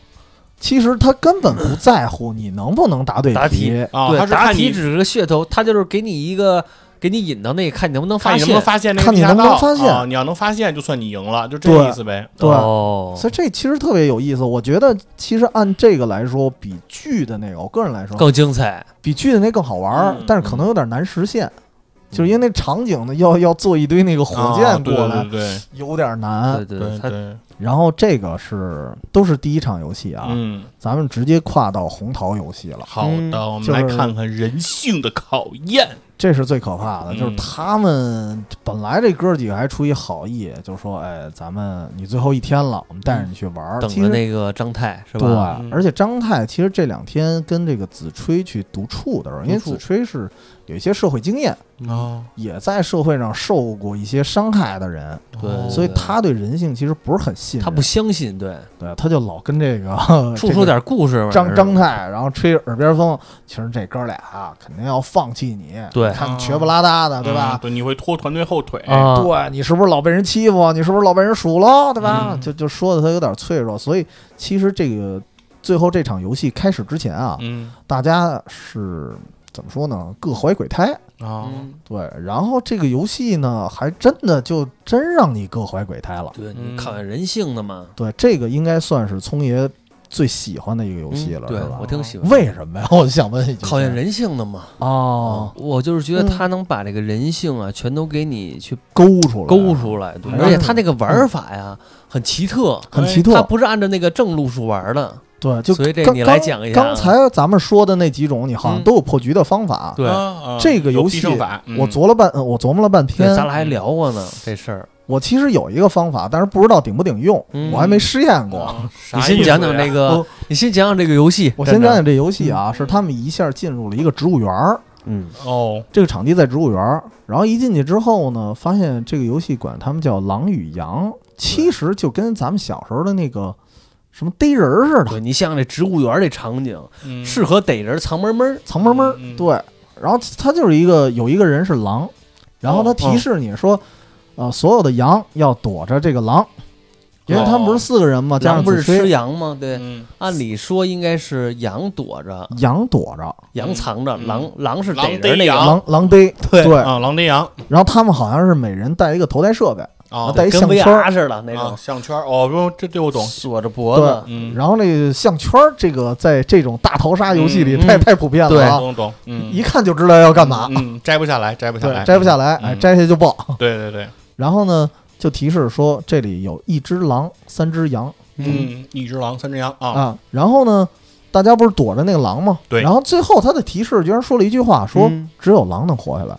其实他根本不在乎你能不能答对答题对，答题只是个噱头，他就是给你一个，给你引到那个，看你能不能发现看你能不能。发现那个看你能不能地下道发现啊你要能发现，就算你赢了，就这对意思呗。对哦，所以这其实特别有意思。我觉得其实按这个来说，比剧的那个，我个人来说，更精彩。比剧的那更好玩儿嗯，但是可能有点难实现，就是因为那场景呢，要要做一堆那个火啊箭过来，对对有点难对。对对，然后这个是都是第一场游戏啊，嗯，咱们直接跨到红桃游戏了。好嗯的，我们来看看人性的考验。这是最可怕的，嗯就是他们本来这哥几个还出于好意，就说：“哎，咱们你最后一天了，我们带着你去玩儿。等着那个张泰是吧？，对而且张泰其实这两天跟这个子吹去独处的时候，因为子吹是有一些社会经验，啊，也在社会上受过一些伤害的人，对哦所以他对人性其实不是很信任。他不相信，对，对，他就老跟这个 处出点故事嘛。张张太，然后吹耳边风。其实这哥俩啊，肯定要放弃你。对你看瘸不拉搭的，对吧嗯？对，你会拖团队后腿。啊，对你是不是老被人欺负？你是不是老被人数落？对吧？嗯就就说的他有点脆弱，所以其实这个最后这场游戏开始之前啊，嗯大家是怎么说呢？各怀鬼胎。啊，嗯，对，然后这个游戏呢，还真的就真让你各怀鬼胎了。对嗯你考验人性的嘛。对，这个应该算是聪爷最喜欢的一个游戏了，嗯对是吧我？挺喜欢。为什么呀？我想问一句。考验人性的嘛。哦，我就是觉得嗯他能把这个人性啊，全都给你去勾出来，勾出来，而且他那个玩法呀很奇特，很奇特。他不是按照那个正路数玩的。对，就所以这刚你来讲一下啊刚才咱们说的那几种，你好像嗯都有破局的方法。对这个游戏我琢了半，呃我琢磨了半，天。咱俩还聊过呢这事儿。我其实有一个方法，但是不知道顶不顶用，嗯我还没试验过。你先讲讲这个哦，你先讲讲这个游戏。我先讲，讲这游戏啊，是他们一下进入了一个植物园儿。嗯，哦，这个场地在植物园儿，然后一进去之后呢，发现这个游戏管他们叫狼与羊，其实就跟咱们小时候的那个什么逮人似的，对你像这植物园这场景，嗯适合逮人藏闷闷。藏闷闷。对，然后他就是一个有一个人是狼，然后他哦提示你说，呃，所有的羊要躲着这个狼，因为他们不是四个人嘛，加上不是吃羊吗？对，嗯按理说应该是羊躲着，羊躲着，羊藏着，嗯狼狼是逮人那个。狼狼逮，对对，啊，狼逮羊然后他们好像是每人带一个头戴设备，啊带一项圈儿似的那啊种，项圈儿哦，不，这这我懂，锁着脖子。嗯，然后那个项圈儿，这个在这种大逃杀游戏里嗯太太普遍了对啊，懂懂，嗯，一看就知道要干嘛，嗯，摘不下来，摘不下来，，摘不下来，哎，嗯摘下就爆。对对对，然后呢，就提示说这里有一只狼，三只羊嗯，一只狼，三只羊啊，啊。然后呢，大家不是躲着那个狼吗？对然后最后他的提示居然说了一句话，说嗯只有狼能活下来，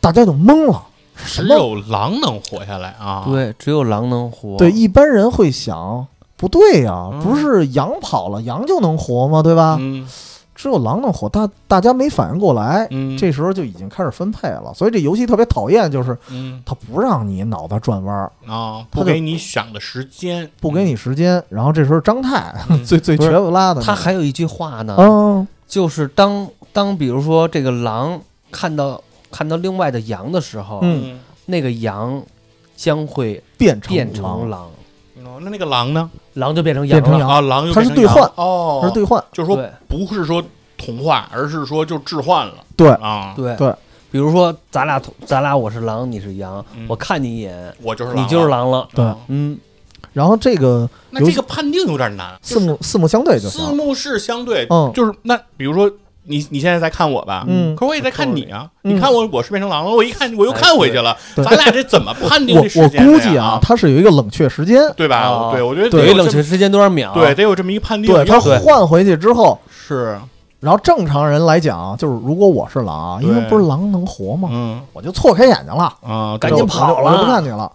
大家就懵了。只有狼能活下来啊，，对，只有狼能活。对，一般人会想，不对呀，嗯不是羊跑了，羊就能活吗？对吧？嗯只有狼能活，大大家没反应过来，嗯，这时候就已经开始分配了。所以这游戏特别讨厌，就是嗯它不让你脑袋转弯儿，啊，不给你想的时间，不给你时间。然后这时候张泰、嗯 最最瘸不拉的那个，他还有一句话呢，嗯就是当当比如说这个狼看到看到另外的羊的时候，嗯。那个羊将会变成变成狼，哦，那那个狼呢？狼就变成羊了。变成羊啊，狼又它是兑换哦，它是兑换。就是说不是说同化，而是说就置换了。对。啊，对。对，比如说咱俩同咱俩我是狼，你是羊，嗯。我看你一眼，我就是狼，你就是，狼了。对啊。嗯，然后这个那这个判定有点难，四目四目相对就行。四目是相对，嗯。就是那比如说你你现在在看我吧，嗯可是我也在看你啊，嗯你看我我是变成狼了，我一看我又看回去了，对咱俩这怎么判定我我这时间的呀估计啊，，它是有一个冷却时间，对吧？哦对，我觉得对得冷却时间多少秒？对，得有这么一判定，对，它换回去之后，是然后正常人来讲，就是如果我是狼啊，因为不是狼能活吗？嗯我就错开眼睛了，啊，赶紧跑了我就不看你了。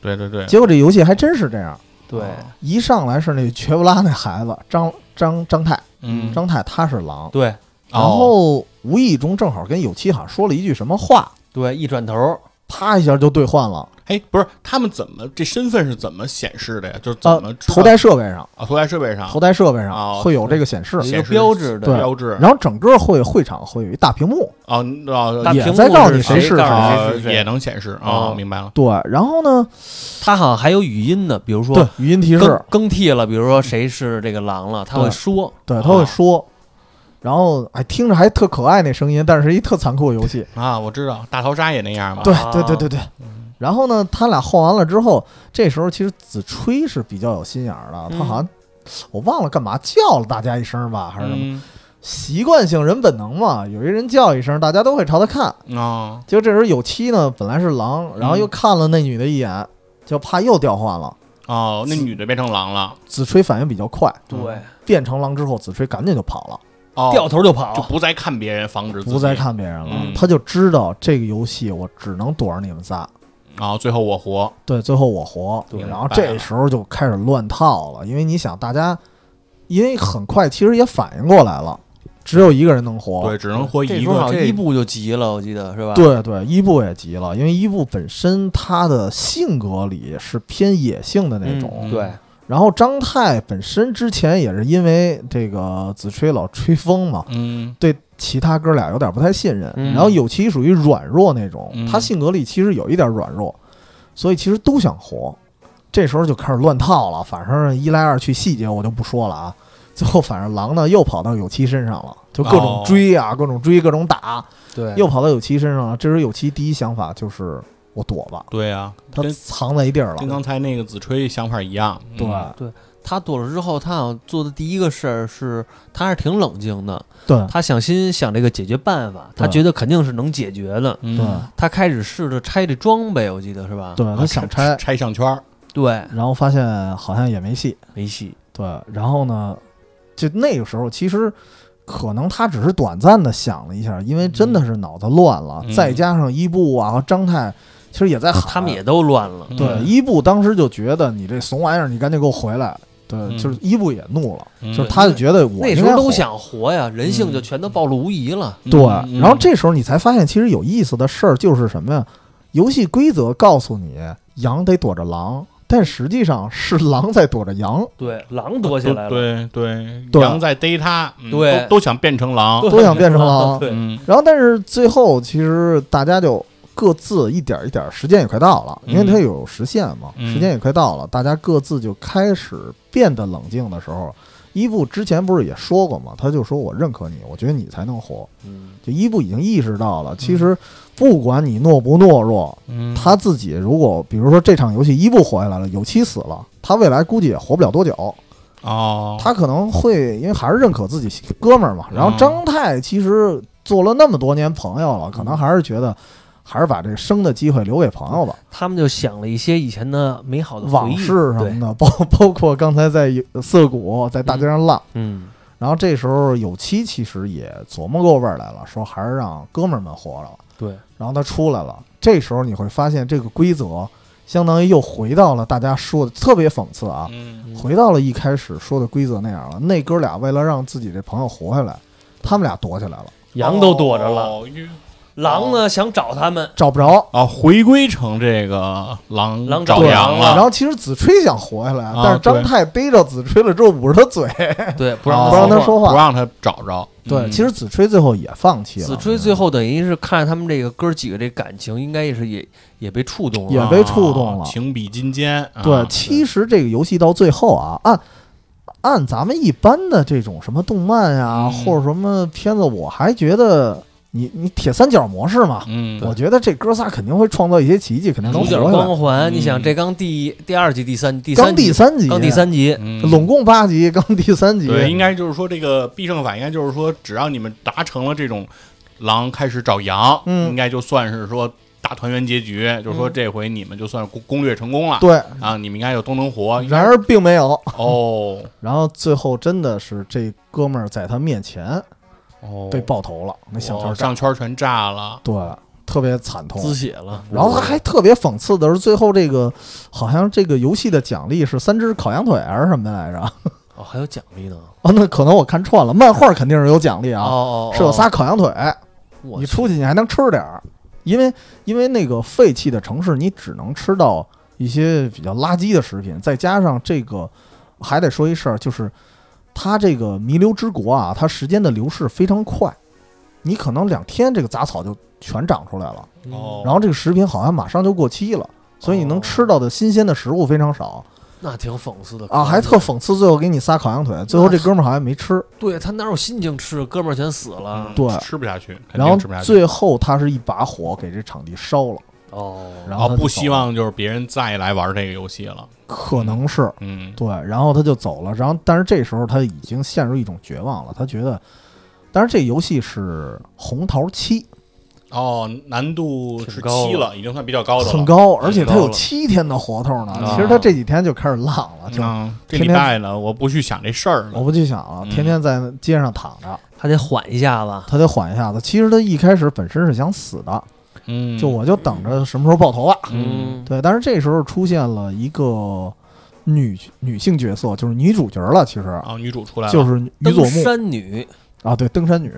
对对对，结果这游戏还真是这样，对，一上来是那瘸不拉那孩子张张张太，嗯，张太他是狼，对然哦后无意中正好跟有七好像说了一句什么话，对，一转头，啪一下就兑换了。哎，不是他们怎么这身份是怎么显示的呀？就是呃怎么，头戴设备上，啊，头戴设备上。头戴设备哦上会有这个显示。有，一个显示标志的，对。标志，然后整个会会场会有一大屏幕，哦哦大屏幕也在告诉你谁是也能显示哦啊，明白了，对，然后呢，它好像还有语音的，比如对说语音提示。更，更替了，比如说谁是这个狼了，他会说，对，他会说，然后哎，听着还特可爱那声音，但是一特残酷的游戏。啊，我知道大逃杀也那样嘛，对啊。对对对对。然后呢，他俩换完了之后，这时候其实子吹是比较有心眼儿的，他嗯好像我忘了干嘛叫了大家一声吧，还是什么。嗯。习惯性人本能嘛，有一人叫一声，大家都会朝他看。啊，结果这时候有七呢，本来是狼，然后又看了那女的一眼，就怕又调换了。哦，那女的变成狼了，子吹反应比较快，对，变成狼之后，子吹赶紧就跑了，哦，掉头就跑就，不再看别人，防止不再看别人了。嗯他就知道这个游戏我只能躲着你们仨。啊，最后我活，对，最后我活。对然后这时候就开始乱套了，因为你想，大家因为很快其实也反应过来了，只有一个人能活。对，只能活一个，这时候好像伊布就急了，我记得是吧？对对，伊布也急了，因为伊布本身他的性格里是偏野性的那种。嗯对，然后张太本身之前也是因为这个子吹老吹风嘛，嗯对其他哥俩有点不太信任。嗯然后有其属于软弱那种，嗯他性格里其实有一点软弱，所以其实都想活。这时候就开始乱套了，反正一来二去细节我就不说了啊。最后反正狼呢又跑到有七身上了，就各种哦追啊，各种追，各种打，对，又跑到有七身上了。这时候有七第一想法就是我躲吧，对啊，他跟藏在一地儿了。跟刚才那个子吹想法一样，对。嗯。他躲了之后，他好像做的第一个事儿是，他还是挺冷静的，对。他想心想这个解决办法，他觉得肯定是能解决的。嗯。对。他开始试着拆这装备，我记得是吧？对，他想拆，拆项圈儿，对，然后发现好像也没戏。没戏。对，然后呢，就那个时候其实可能他只是短暂的想了一下，因为真的是脑子乱了，嗯。再加上伊布啊和张太，其实也在喊，他们也都乱了。对嗯伊布当时就觉得你这怂玩意儿，你赶紧给我回来。对，嗯就是伊布也怒了，嗯就是他就觉得我那时应该活候都想活呀，人性就全都暴露无遗了。对，嗯然后这时候你才发现，其实有意思的事儿就是什么呀？游戏规则告诉你羊得躲着狼，但实际上是狼在躲着羊，对，狼躲起来了。对对对羊在逮他，嗯对都都想变成狼，都想变成狼。对，嗯然后，但是最后其实大家就各自一点一点，时间也快到了，因为它有时限嘛，嗯。时间也快到了，大家各自就开始变得冷静的时候，伊布之前不是也说过嘛，他就说我认可你，我觉得你才能活。嗯，就伊布已经意识到了，其实不管你懦不懦弱，嗯。他自己如果比如说这场游戏伊布活下来了，有七死了，他未来估计也活不了多久。哦，他可能会因为还是认可自己哥们儿嘛。然后嗯。张太其实做了那么多年朋友了，可能还是觉得还是把这生的机会留给朋友吧，他们就想了一些以前的美好的往事什么的，包包括刚才在涩谷在大街上浪。嗯，然后这时候有七其实也琢磨过味儿来了，说还是让哥们儿们活着了。对，然后他出来了，这时候你会发现这个规则相当于又回到了大家说的特别讽刺啊，嗯回到了一开始说的规则那样了。那哥俩为了让自己这朋友活下来，他们俩躲起来了，羊都躲着了，狼呢想找他们，找不着。啊，回归成这个狼狼找找羊了，然后其实子吹想活下来，啊但是张太背着子吹了之后捂着他嘴，对，不哦让不让他说话。不让他找着。对，嗯其实子吹最后也放弃了。子吹最后等于是看他们这个哥几个这感情，应该也是也也被触动了。也被触动了啊情比金坚。啊对，其实这个游戏到最后啊，按按咱们一般的这种什么动漫呀，嗯或者什么片子，我还觉得你你铁三角模式嘛，嗯，我觉得这哥仨肯定会创造一些奇迹，肯定能主角活下。光环，嗯你想这刚第第二集、第三、第刚三集，第三集，刚第三集，嗯拢共八集，刚第三集，对，应该就是说这个必胜法，应该就是说，只要你们达成了这种狼开始找羊，嗯应该就算是说大团圆结局，就是说这回你们就算攻攻略成功了。对。啊，你们应该就都能活。然而并没有，哦 然后最后真的是这哥们儿在他面前哦，被爆头了，那项圈炸，哦项圈全炸了。对，特别惨痛。滋血了。然后他还特别讽刺的是，最后这个好像这个游戏的奖励是三只烤羊腿还是什么来着？哦，还有奖励呢。哦，那可能我看串了，漫画肯定是有奖励哦啊，哦，是有仨烤羊腿，你出去你还能吃点儿，因为因为那个废弃的城市，你只能吃到一些比较垃圾的食品，再加上这个还得说一事儿，就是它这个弥留之国啊，它时间的流逝非常快，你可能两天这个杂草就全长出来了，哦，然后这个食品好像马上就过期了。所以你能吃到的新鲜的食物非常少那挺讽刺的啊，还特讽刺，最后给你仨烤羊腿，最后这哥们儿好像没吃，对他哪有心情吃？哥们儿全死了。嗯对吃不下去，然后。最后他是一把火给这场地烧了，哦，哦，然后不希望就是别人再来玩这个游戏了。可能是嗯，对，然后他就走了，然后但是这时候他已经陷入一种绝望了，他觉得，但是这游戏是红桃七，哦，难度是高七了，已经算比较高的了。很高，而且他有七天的活头呢。啊其实他这几天就开始浪了，就嗯，这天天礼拜呢，我不去想这事儿了。我不去想了，嗯天天在街上躺着，他得缓一下子。他得缓一下子。其实他一开始本身是想死的，嗯，就我就等着什么时候爆头吧。嗯。对，但是这时候出现了一个女女性角色，就是女主角了。其实。啊，女主出来了，就是女登佐木山女，啊，对，登山女，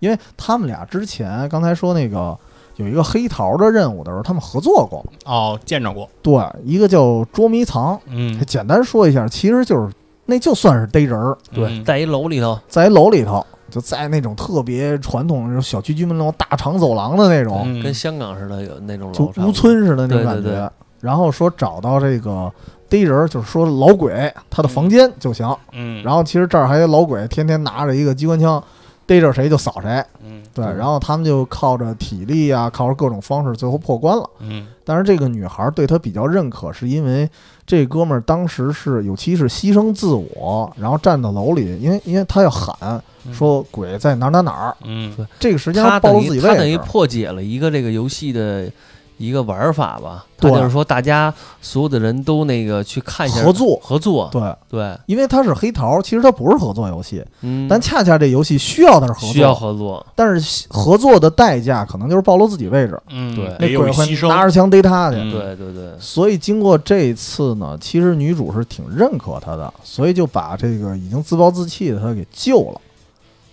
因为他们俩之前刚才说那个有一个黑桃的任务的时候，他们合作过。哦，见着过。对，一个叫捉迷藏，嗯，简单说一下，其实就是那就算是逮人儿，对，嗯。在一楼里头，在一楼里头，就在那种特别传统那种小区居民那种大长走廊的那种，嗯跟香港似的，有那种就楼差不多屋村似的那种感觉。对对对然后说找到这个逮人儿，就是说老鬼他的房间就行。嗯，然后其实这儿还有老鬼，天天拿着一个机关枪，逮着谁就扫谁。嗯对，然后他们就靠着体力啊，靠着各种方式，最后破关了。嗯但是这个女孩对他比较认可，是因为这哥们儿当时是有其是牺牲自我，然后站到楼里，因为因为他要喊说鬼在哪哪哪儿，嗯对这个时间他上暴露自己等于他等于。破解了一个这个游戏的一个玩法吧。就是说，大家所有的人都那个去看一下合作。合作，对，对，因为它是黑桃，其实它不是合作游戏，嗯，但恰恰这游戏需要的是合作，需要合作，但是合作的代价可能就是暴露自己位置，嗯，对。那鬼会牺牲。拿着枪逮他去。嗯对对对，所以经过这一次呢，其实女主是挺认可他的，所以就把这个已经自暴自弃的他给救了，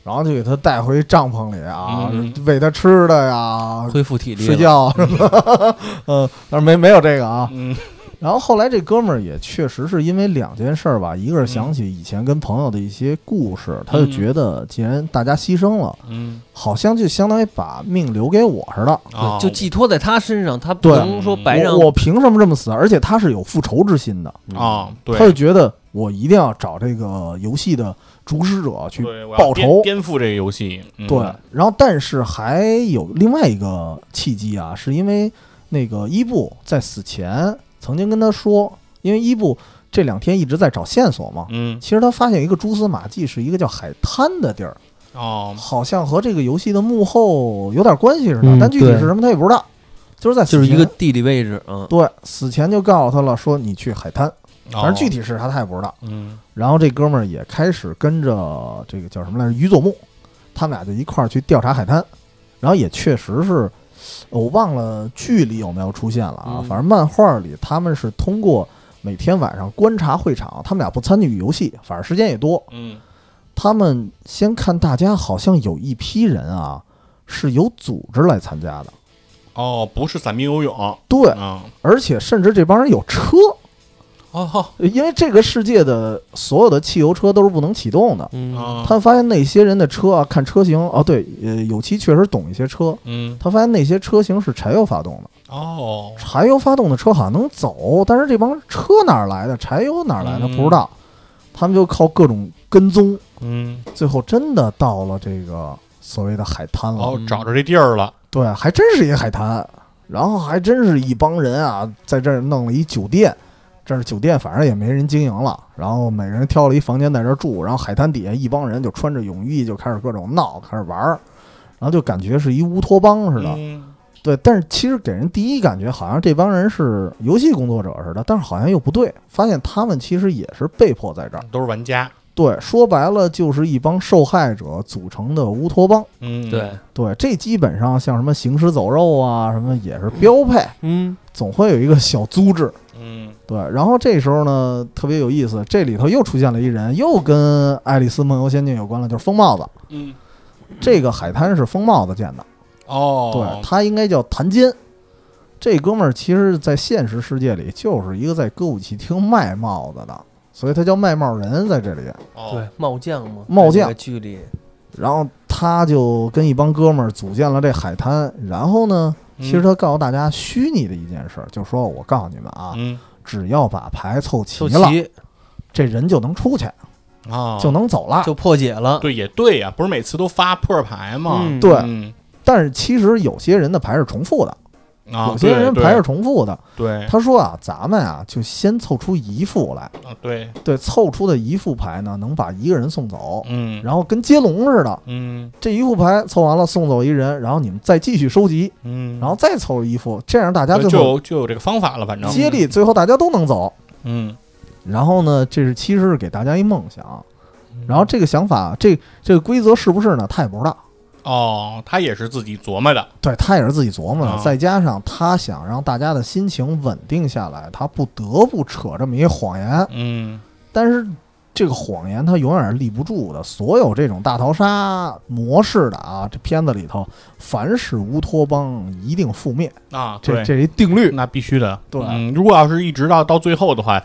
然后就给他带回帐篷里啊，嗯喂他吃的呀，恢复体力了，睡觉什么。的，嗯，但是没没有这个啊。嗯。然后后来这哥们儿也确实是因为两件事儿吧，一个是想起以前跟朋友的一些故事，他就觉得既然大家牺牲了，嗯，好像就相当于把命留给我似的。就寄托在他身上，他不对。能说白让我我凭什么这么死？而且他是有复仇之心的，啊，对，他就觉得我一定要找这个游戏的主使者去报仇。颠颠覆这个游戏。嗯对，然后但是还有另外一个契机啊，是因为那个伊布在死前曾经跟他说，因为伊布这两天一直在找线索嘛。嗯其实他发现一个蛛丝马迹，是一个叫海滩的地儿，哦，好像和这个游戏的幕后有点关系似的，嗯但具体是什么他也不知道。就是在死就是一个地理位置，嗯，对死前就告诉他了，说你去海滩，反正具体，是啥他也不知道。嗯。然后这哥们儿也开始跟着这个叫什么来着于佐木，他们俩就一块儿去调查海滩，然后也确实是，我忘了剧里有没有出现了啊，嗯。反正漫画里他们是通过每天晚上观察会场，他们俩不参与游戏，反正时间也多，嗯。他们先看大家好像有一批人啊是有组织来参加的，哦，不是散兵游泳，对，嗯，而且甚至这帮人有车。哦，因为这个世界的所有的汽油车都是不能启动的，嗯，啊，他发现那些人的车啊，看车型哦，对，呃，有期确实懂一些车。嗯。他发现那些车型是柴油发动的，哦，柴油发动的车好像能走，但是这帮车哪儿来的，柴油哪儿来的嗯不知道。他们就靠各种跟踪，嗯。最后真的到了这个所谓的海滩了。哦，找着这地儿了，对，还真是一个海滩，然后还真是一帮人啊，在这儿弄了一酒店，这是酒店反正也没人经营了，然后每个人挑了一房间在这儿住，然后海滩底下一帮人就穿着泳衣就开始各种闹，开始玩儿，然后就感觉是一乌托邦似的。嗯对，但是其实给人第一感觉好像这帮人是游戏工作者似的，但是好像又不对，发现他们其实也是被迫在这儿。都是玩家，对，说白了就是一帮受害者组成的乌托邦。嗯，对，对，这基本上像什么行尸走肉啊，什么也是标配，嗯，总会有一个小组织。嗯对，然后这时候呢，特别有意思，这里头又出现了一人，又跟《爱丽丝梦游仙境》有关了，就是疯帽子。嗯，这个海滩是疯帽子建的，哦，对，他应该叫谭坚。这哥们儿其实，在现实世界里就是一个在歌舞伎厅卖帽子的，所以他叫卖帽人在这里。哦。对，帽将嘛，帽将在这个剧里，然后他就跟一帮哥们儿组建了这海滩，然后呢，其实他告诉大家虚拟的一件事儿，就是说我告诉你们啊，嗯。只要把牌凑齐了，齐。这人就能出去，啊，就能走了。就破解了。对，也对呀，不是每次都发破牌吗？嗯。对。嗯。但是其实有些人的牌是重复的，啊，有些人牌是重复的。对他说啊，咱们啊就先凑出一副来，啊对，对，凑出的一副牌呢，能把一个人送走，嗯然后跟接龙似的，嗯这一副牌凑完了送走一人，然后你们再继续收集，嗯，然后再凑一副，这样大家对最后就有这个方法了，反正接力，最后大家都能走。嗯，然后呢，这是其实是给大家一梦想，然后这个想法，这这个规则是不是呢？他也不知道。哦，他也是自己琢磨的，对他也是自己琢磨的，啊。再加上他想让大家的心情稳定下来，他不得不扯这么一谎言。嗯但是这个谎言他永远是立不住的。所有这种大逃杀模式的啊，这片子里头，凡是乌托邦一定覆灭，啊，对，这这一定律，那必须的，对。嗯，如果要是一直到到最后的话，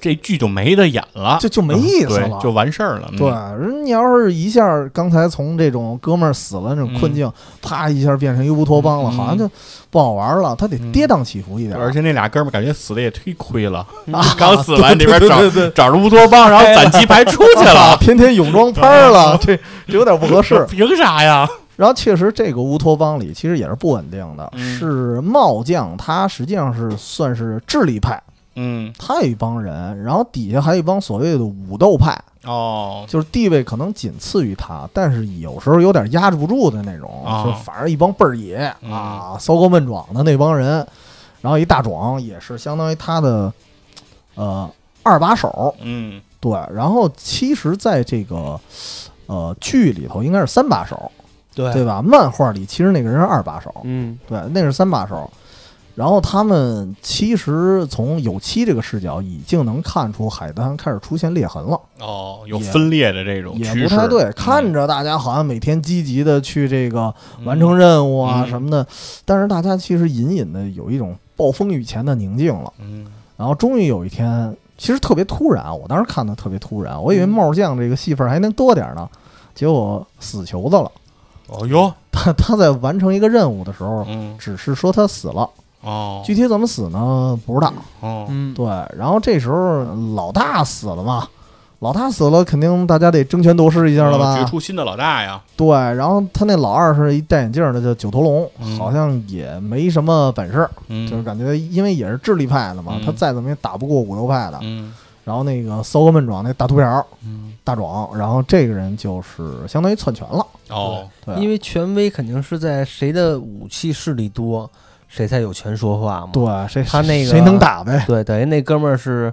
这剧就没得演了，这就没意思了。对就完事儿了，嗯对，人你要是一下刚才从这种哥们儿死了那种困境，啪一下变成一乌托邦了，嗯好像就不好玩了。他得嗯跌宕起伏一点，而且那俩哥们儿感觉死的也忒亏了，啊 刚死完里边 找对对对找着乌托邦，然后攒鸡排出去啊了，天天泳装拍儿了，这这有点不合适。凭啥呀？然后确实，这个乌托邦里其实也是不稳定的，嗯是帽将，他实际上是算是智力派，嗯，他有一帮人，然后底下还有一帮所谓的武斗派，哦，就是地位可能仅次于他，但是有时候有点压制不住的那种，啊。就反正一帮倍儿野、嗯。啊，骚高闷壮的那帮人，然后一大壮也是相当于他的呃二把手，嗯。对，然后其实在这个呃剧里头应该是三把手，对。对吧？漫画里其实那个人是二把手，嗯，对，那是三把手。然后他们其实从有期这个视角已经能看出海滩开始出现裂痕了。哦，有分裂的这种也不太对，看着着大家好像每天积极的去这个完成任务啊嗯。什么的，但是大家其实隐隐的有一种暴风雨前的宁静了。嗯。然后终于有一天，其实特别突然，我当时看的特别突然，我以为嗯。帽将这个戏份还能多点呢，结果死球子了。哦哟，他他在完成一个任务的时候，嗯。只是说他死了，哦。具体怎么死呢？不知道。哦。嗯，对，然后这时候老大死了嘛，老大死了，肯定大家得争权夺势一下了吧？决出新的老大呀，对，然后他那老二是一戴眼镜的，叫九头龙，嗯。好像也没什么本事，嗯，就是感觉因为也是智力派的嘛，嗯。他再怎么也打不过武斗派的。嗯。然后那个骚高闷壮那大秃瓢嗯。大壮，然后这个人就是相当于篡权了。哦。对，因为权威肯定是在谁的武器势力多，谁才有权说话嘛。对，谁他那个谁能打呗？对，等于那哥们儿是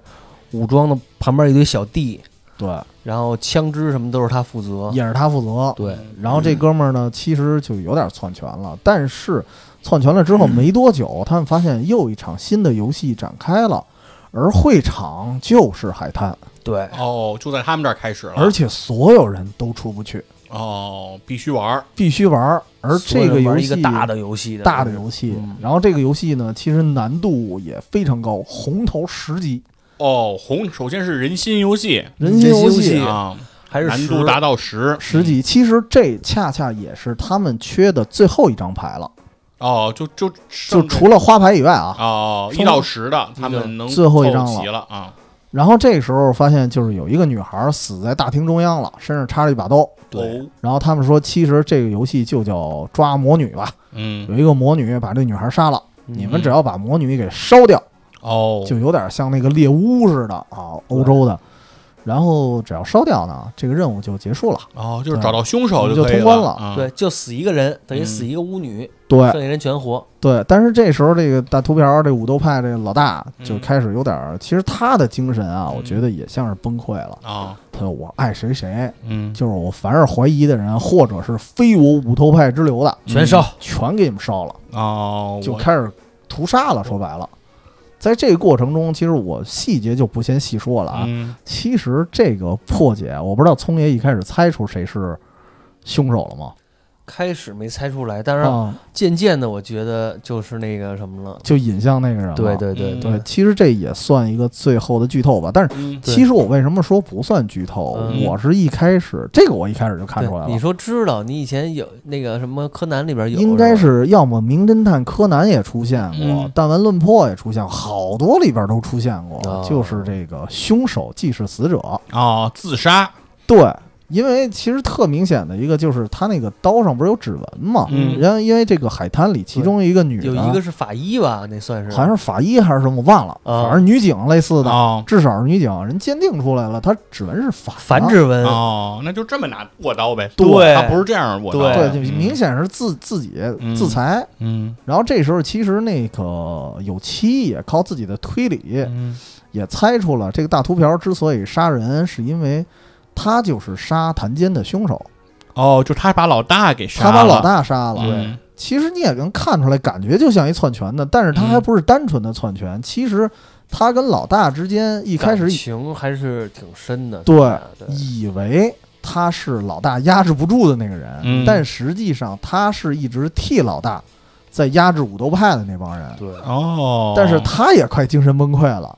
武装的，旁边一堆小弟，对，然后枪支什么都是他负责。也是他负责。对，然后这哥们儿呢，其实就有点篡权了，但是篡权了之后没多久，他们发现又一场新的游戏展开了，而会场就是海滩，对，哦，就在他们这儿开始了，而且所有人都出不去，哦，必须玩，必须玩。而这个游戏一个大的游戏的大的游戏，嗯。然后这个游戏呢，其实难度也非常高，红头十级，哦，红首先是人心游戏。人心游戏。啊，还是十难度达到十。十级。其实这恰恰也是他们缺的最后一张牌了，哦，就就就除了花牌以外啊。哦一到十的，他们能最后一张齐了啊，然后这个时候发现，就是有一个女孩死在大厅中央了，身上插着一把刀。对，哦，然后他们说，其实这个游戏就叫抓魔女吧，嗯，有一个魔女把这女孩杀了，嗯。你们只要把魔女给烧掉，哦，就有点像那个猎巫似的啊，欧洲的。然后只要烧掉呢，这个任务就结束了。哦，就是找到凶手就通关了。啊。对，就死一个人，等于嗯死一个巫女，对剩下人全活。对，但是这时候这个大秃瓢这武斗派这个老大就嗯开始有点儿，其实他的精神啊，嗯。我觉得也像是崩溃了。啊，他说我爱谁谁，嗯，就是我凡是怀疑的人，或者是非我五斗派之流的，全烧。全给你们烧了，哦，就开始屠杀了。说白了，在这个过程中，其实我细节就不先细说了啊。嗯其实这个破解，我不知道聪爷一开始猜出谁是凶手了吗？开始没猜出来，但是啊，渐渐的，我觉得就是那个什么了。就引向那个人了。对对对嗯对，其实这也算一个最后的剧透吧。但是其实我为什么说不算剧透？嗯我是一开始这个我一开始就看出来了，你，说知道，你以前有那个什么柯南里边有，应该是要么名侦探柯南也出现过，嗯弹丸论破也出现，好多里边都出现过，哦就是这个凶手既是死者。哦，自杀，对。因为其实特明显的一个就是他那个刀上不是有指纹嘛，嗯。然后因为这个海滩里其中一个女的有一个是法医吧，那算是。好像是法医还是什么我忘了，啊。反正女警类似的，哦至少是女警，人鉴定出来了，他指纹是反的。反指纹。哦，那就这么拿握刀呗，对。他不是这样握刀，对明显是自自己嗯。自裁。嗯。然后这时候其实那个有七也靠自己的推理嗯。也猜出了，这个大秃瓢之所以杀人，是因为他就是杀谭坚的凶手，哦，就他把老大给杀了，他把老大杀了。嗯其实你也能看出来，感觉就像一篡权的，但是他还嗯不是单纯的篡权，其实他跟老大之间一开始情还是挺深的。对对，以为他是老大压制不住的那个人，嗯。但实际上他是一直替老大在压制武斗派的那帮人，对，哦，但是他也快精神崩溃了，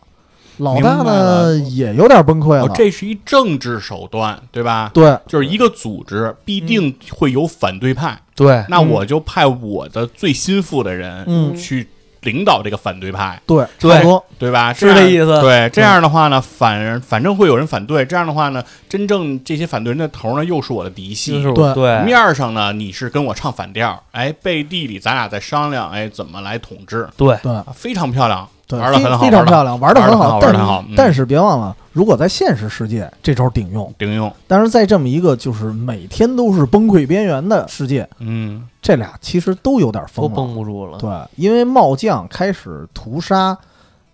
老大呢也有点崩溃了，哦，这是一政治手段，对吧？对。就是一个组织必定会有反对派，对，嗯。那我就派我的最心腹的人嗯。去领导这个反对派，对对差不多。对吧？是这意思。对，这样的话呢，反反正会有人反对，这样的话呢，真正这些反对人的头呢，又是我的嫡系。对。对面儿上呢，你是跟我唱反调，哎，背地里咱俩在商量，哎，怎么来统治，对。对。啊非常漂亮，对，玩的很好非非常漂亮，玩的很好好，但是玩得很好嗯但是别忘了，如果在现实世界，这招顶用。顶用，但是在这么一个就是每天都是崩溃边缘的世界，嗯这俩其实都有点疯都了。绷不住了。对，因为帽将开始屠杀，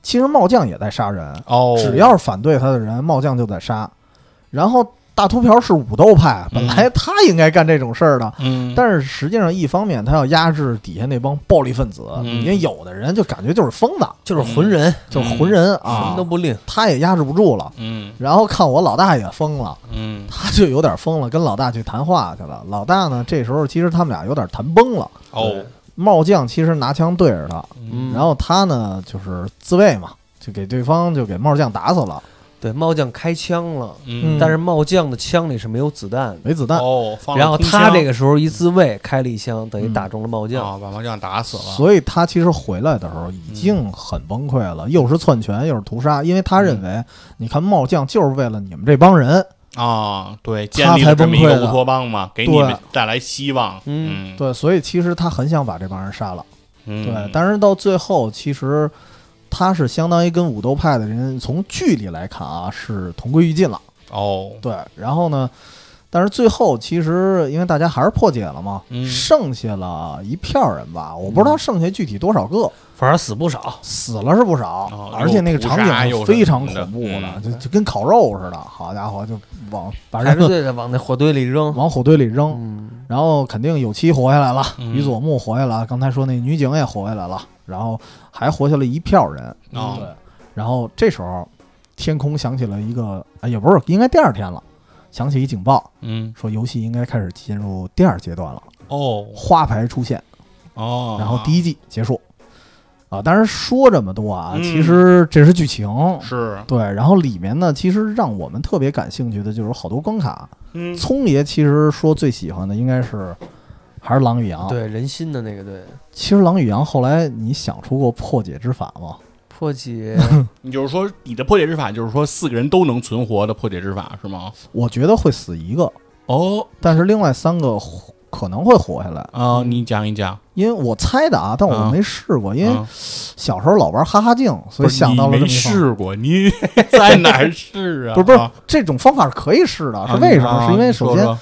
其实帽将也在杀人，哦，只要是反对他的人，帽将就在杀。然后大秃瓢是武斗派，本来他应该干这种事儿的，嗯，但是实际上一方面他要压制底下那帮暴力分子，嗯。因为有的人就感觉就是疯子，就是浑人，就是浑人啊什啊么都，不吝。他也压制不住了。嗯。然后看我老大也疯了，嗯。他就有点疯了，跟老大去谈话去了。老大呢，这时候其实他们俩有点谈崩了。哦，帽将其实拿枪对着他，嗯。然后他呢就是自卫嘛，就给对方就给帽将打死了，对，帽将开枪了，嗯。但是帽将的枪里是没有子弹的。没子弹。哦，放然后他这个时候一自卫开了一枪，等于嗯。打中了帽将。啊，把麻将打死了，所以他其实回来的时候已经很崩溃了，又是篡权又是屠杀，因为他认为，你看帽将就是为了你们这帮人，啊，对，他建立才了这么一个乌崩溃的。托邦嘛，给你们带来希望。嗯。嗯，对，所以其实他很想把这帮人杀了，嗯。对，但是到最后其实他是相当于跟武斗派的人从距离来看啊是同归于尽了，哦，对，然后呢，但是最后其实因为大家还是破解了嘛，嗯。剩下了一票人吧，我不知道剩下具体多少个，反正死不少。死了是不少，哦而且那个场景又是非常恐怖的，嗯。就就跟烤肉似的。好家伙，就往把排着人队的往那火堆里扔。往火堆里扔，嗯，然后肯定有七活下来了，嗯。于佐木活下来了，刚才说那女警也活下来了，然后还活下来一票人。啊。对，然后这时候天空响起了一个，啊，也不是，应该第二天了，响起一警报，嗯，说游戏应该开始进入第二阶段了，哦。花牌出现，哦，然后第一季结束。啊，当然说这么多啊，嗯。其实这是剧情，是，对，然后里面呢，其实让我们特别感兴趣的就是有好多关卡。嗯，聪爷其实说最喜欢的应该是还是狼与羊。，对人心的那个对，其实狼与羊后来你想出过破解之法吗？破解 你就是说你的破解之法就是说四个人都能存活的破解之法是吗？我觉得会死一个，哦但是另外三个可能会活下来，啊，你讲一讲，因为我猜的啊，但我啊没试过，因为啊小时候老玩哈哈镜，所以想到了你没试过，你 在哪儿试啊？不是不是啊，这种方法是可以试的，啊是为什么？啊是因为首先说说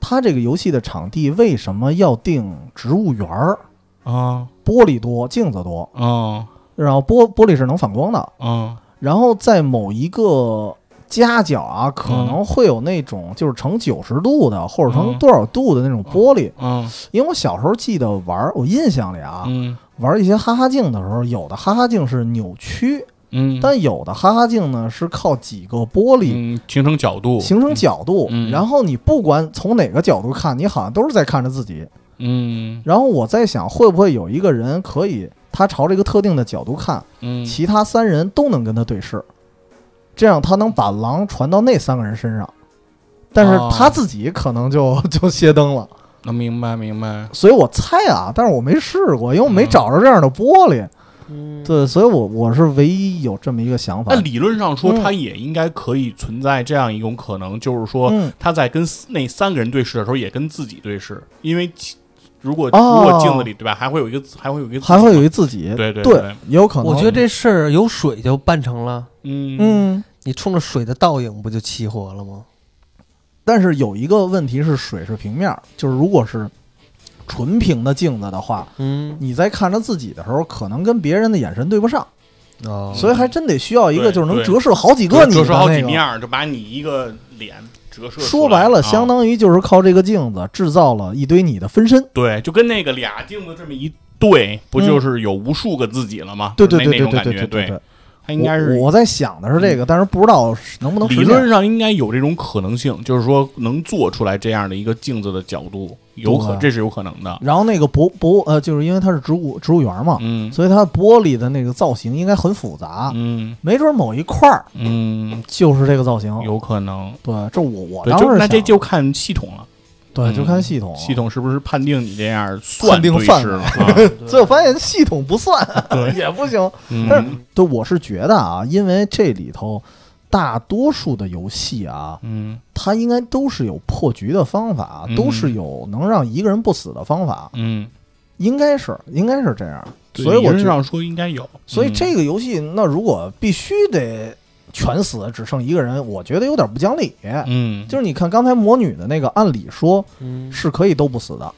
它这个游戏的场地为什么要定植物园儿？啊。玻璃多，镜子多，啊。然后玻玻璃是能反光的，啊。然后在某一个夹角啊，可能会有那种就是成九十度的，或者成嗯。多少度的那种玻璃。啊。因为我小时候记得玩儿，我印象里啊，嗯。玩一些哈哈镜的时候，有的哈哈镜是扭曲，嗯，但有的哈哈镜呢是靠几个玻璃嗯形成角度，形成角度，嗯。然后你不管从哪个角度看，你好像都是在看着自己。嗯。然后我在想，会不会有一个人可以他朝这个特定的角度看，嗯。其他三人都能跟他对视，这样他能把狼传到那三个人身上，但是哦他自己可能就 就熄灯了。能明白明白，所以我猜啊，但是我没试过，因为我没嗯。找着这样的玻璃。嗯，对，所以我我是唯一有这么一个想法。那。理论上说，嗯。它也应该可以存在这样一种可能，就是说嗯，他在跟那三个人对视的时候，也跟自己对视，因为如果哦。如果镜子里对吧，还会有一个还会有一个还会有一自己，对对对。有可能。我觉得这事儿有水就办成了，嗯。嗯，你冲着水的倒影不就起火了吗？但是有一个问题是，水是平面儿，就是如果是纯平的镜子的话，嗯，你在看着自己的时候，可能跟别人的眼神对不上，哦，所以还真得需要一个就是能折射好几个你的折射好几个。面儿，就把你一个脸折射。说白了，啊相当于就是靠这个镜子制造了一堆你的分身。对，就跟那个俩镜子这么一对，不就是有无数个自己了吗？嗯对对对对对对对，它应该是嗯我我在想的是这个，但是不知道能不能理。论上应该有这种可能性，就是说能做出来这样的一个镜子的角度，有可这是有可能的。然后那个博博呃，就是因为它是植物植物园嘛，嗯所以它玻璃的那个造型应该很复杂，嗯没准某一块儿嗯，就是这个造型。有可能。对，这我我对，当时那这就看系统了，对，就看嗯系统了系。统是不是判定你这样算判定范围对视了？啊最后发现系统不算，对 也不行。但是嗯对，我是觉得啊，因为这里头大多数的游戏啊，嗯它应该都是有破局的方法，嗯都是有能让一个人不死的方法，嗯，应该是应该是这样。所以我觉得，理论上说应该有。所以嗯这个游戏，那如果必须得全死，只剩一个人，我觉得有点不讲理。嗯，就是你看刚才魔女的那个，按理说嗯，是可以都不死的，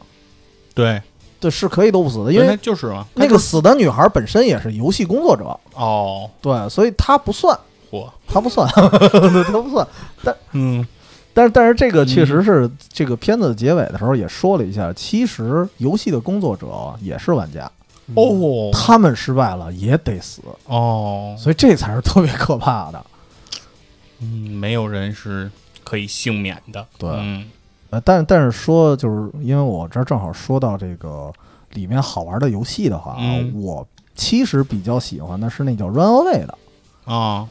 对，对，是可以都不死的，因为就是嘛，那个死的女孩本身也是游戏工作者，哦，对，所以她不算，嚯，她不算，她不算。但嗯。但是，但是这个确实是这个片子的结尾的时候也说了一下，其实游戏的工作者也是玩家，哦他们失败了也得死，哦，所以这才是特别可怕的。嗯，没有人是可以幸免的。对。嗯。呃，但但是说，就是因为我这儿正好说到这个里面好玩的游戏的话啊，嗯。我其实比较喜欢的是那叫 Run Away 的，啊，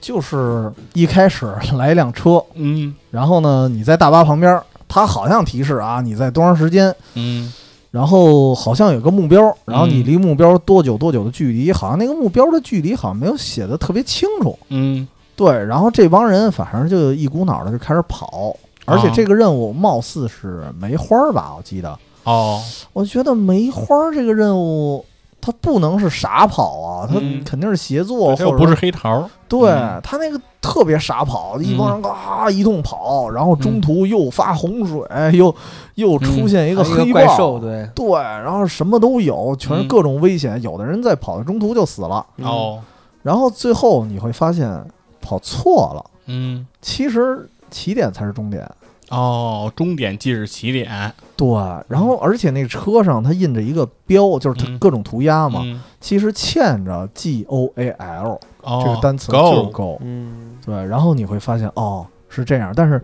就是一开始来一辆车，嗯。然后呢你在大巴旁边，它好像提示啊你在多长时间，嗯然后好像有个目标，然后你嗯离目标多久多久的距离，好像那个目标的距离好像没有写的特别清楚。嗯对，然后这帮人反正就一股脑的就开始跑，而且啊这个任务貌似是梅花儿吧，我记得。哦，我觉得梅花儿这个任务，它不能是傻跑啊，它嗯肯定是协作，或者不是黑桃。对嗯。他那个特别傻跑，一帮人嘎一通跑，然后中途又发洪水，又又出现一个还有一黑怪兽，对，对，然后什么都有，全是嗯各种危险。有的人在跑的中途就死了，哦，然后最后你会发现跑错了，嗯，其实起点才是终点。哦，终点即是起点。对，然后而且那个车上它印着一个标，就是它嗯。各种涂鸦嘛，嗯其实嵌着 G O A L 哦，这个单词就是 go，Go。嗯，对，然后你会发现哦是这样，但是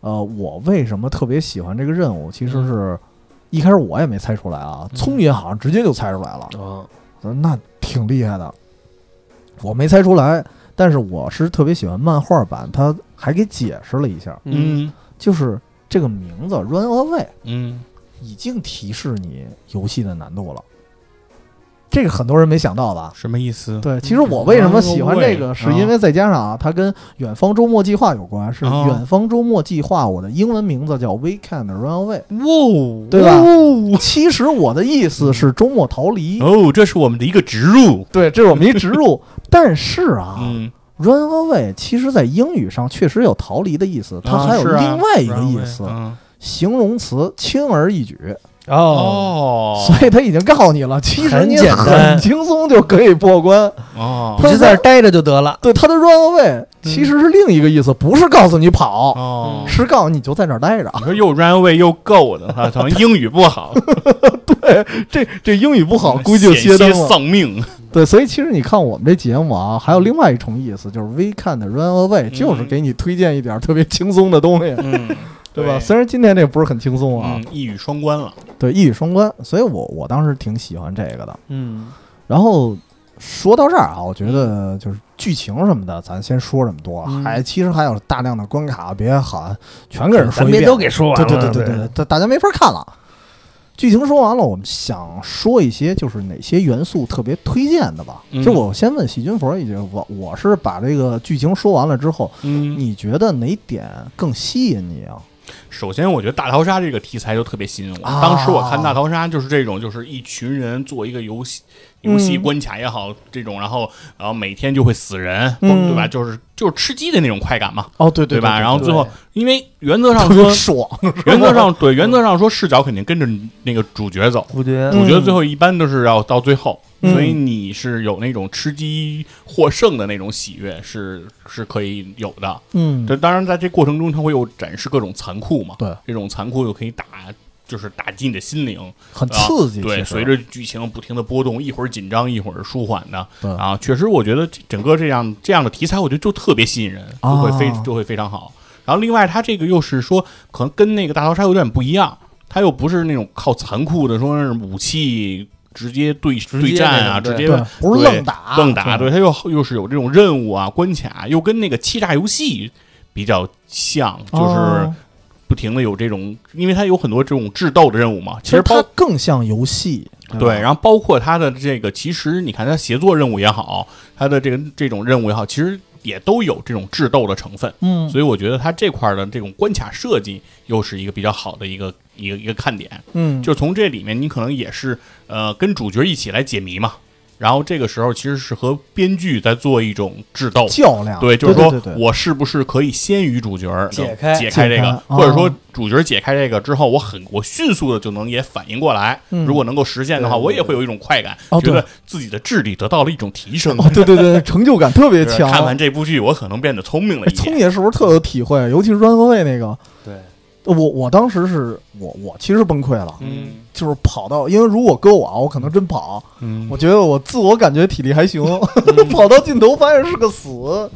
呃，我为什么特别喜欢这个任务？其实是一开始我也没猜出来啊，嗯。聪爷好像直接就猜出来了。啊，呃那挺厉害的。我没猜出来，但是我是特别喜欢漫画版，他还给解释了一下，嗯，嗯就是这个名字 “Run Away” 嗯，已经提示你游戏的难度了。这个很多人没想到吧？什么意思？对，其实我为什么喜欢这个，是因为再加上啊，它跟远方周末计划有关。是哦远方周末计划，我的英文名字叫 Weekend Runaway，哇，对吧？其实我的意思是周末逃离，哦，这是我们的一个植入。对，这是我们一植入。但是啊嗯，，Runaway 其实在英语上确实有逃离的意思，它还有另外一个意思，嗯形容词轻而易举。哦，哦，所以他已经告诉你了，其实你很轻松就可以过关。哦你就在这儿待着就得了。对，他的 runaway 其实是另一个意思，不是告诉你跑，哦，是告诉你就在那儿待着。你说又 run away 又 go 的，他可能英语不好，对这这英语不好，估计就险些歇灯了。丧命。对，所以其实你看我们这节目啊，还有另外一重意思，就是 weekend runaway，就是给你推荐一点特别轻松的东西，嗯，对吧？虽然今天这不是很轻松啊嗯，，一语双关了。对，一语双关，所以我我当时挺喜欢这个的。嗯，然后说到这儿啊，我觉得就是剧情什么的，咱先说这么多，嗯还其实还有大量的关卡，别喊全给人说一遍，都给说完了。对对对对对，大大家没法看了。剧情说完了，我们想说一些就是哪些元素特别推荐的吧。嗯就我先问细菌佛一句，我我是把这个剧情说完了之后，嗯，你觉得哪点更吸引你啊？首先，我觉得大逃杀这个题材就特别吸引我。啊当时我看大逃杀就是这种，就是一群人做一个游戏，游戏嗯关卡也好，这种，然后然后每天就会死人，嗯对吧？就是就是吃鸡的那种快感嘛，哦，对对吧？然后最后，因为原则上说，爽，原则上对，原则上说视角肯定跟着那个主角走，主角。嗯主角最后一般都是要到最后，嗯。所以你是有那种吃鸡获胜的那种喜悦，是是可以有的。嗯，这当然在这过程中，它会有展示各种残酷嘛，对，这种残酷又可以打，就是打击你的心灵，很刺激。对，随着剧情不停的波动，一会儿紧张，一会儿舒缓的对。啊，确实，我觉得整个这样这样的题材，我觉得就特别吸引人，就会非啊就会非常好。然后另外，它这个又是说，可能跟那个大逃杀有点不一样，它又不是那种靠残酷的，说是武器直接对接对战啊，直接，不是愣打，愣打，对，对，它又又是有这种任务啊、关卡，又跟那个欺诈游戏比较像，就是哦不停的有这种，因为它有很多这种智斗的任务嘛。其其实它更像游戏，对，然后包括它的这个，其实你看它协作任务也好，它的这个这种任务也好，其实也都有这种智斗的成分。嗯，所以我觉得它这块儿的这种关卡设计又是一个比较好的一个一个一个看点。嗯，就从这里面，你可能也是呃跟主角一起来解谜嘛。然后这个时候其实是和编剧在做一种智斗，较量，对，就是说我是不是可以先于主角解开解开这个，或者说哦主角解开这个之后，我很我迅速的就能也反应过来。嗯如果能够实现的话，我也会有一种快感，觉得自己的智力得到了一种提升。哦，对对对，成就感特别强。看完这部剧，我可能变得聪明了哎一点。聪爷是不是特有体会？尤其是 Runaway 那个，对，我我当时是我我其实崩溃了，嗯。就是跑到，因为如果搁我啊，我可能真跑，嗯。我觉得我自我感觉体力还行，跑到尽头发现是个死，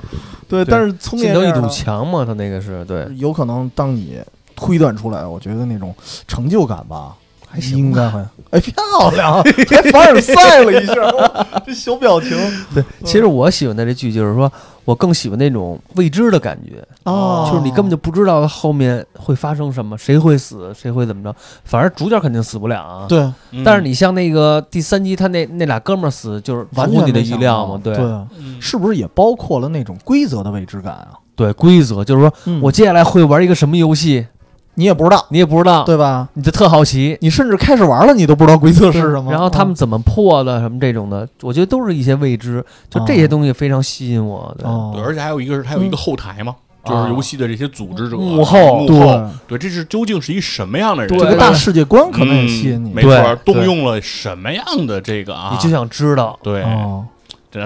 对，对但是聪明尽头一堵墙嘛，他那个是对，有可能当你推断出来，我觉得那种成就感吧，还行应该会，哎，漂亮，还凡尔赛了一下，这小表情对，其实我喜欢的这剧就是说，我更喜欢那种未知的感觉，啊，就是你根本就不知道后面会发生什么，谁会死，谁会怎么着。反正主角肯定死不了啊。。对嗯但是你像那个第三集，他那那俩哥们儿死，就是完出乎你的意料嘛。到对，嗯是不是也包括了那种规则的未知感啊？对，规则就是说嗯我接下来会玩一个什么游戏，你也不知道，你也不知道，对吧？你就特好奇。你甚至开始玩了，你都不知道规则是什么。然后他们嗯怎么破的，什么这种的，我觉得都是一些未知，就这些东西非常吸引我。对，哦对，而且还有一个是它有一个后台嘛，就是游戏的这些组织者、幕后幕对后，对，这是究竟是一什么样的人？这个大世界观可能也嗯吸引你。没错，动用了什么样的这个啊？你就想知道，对，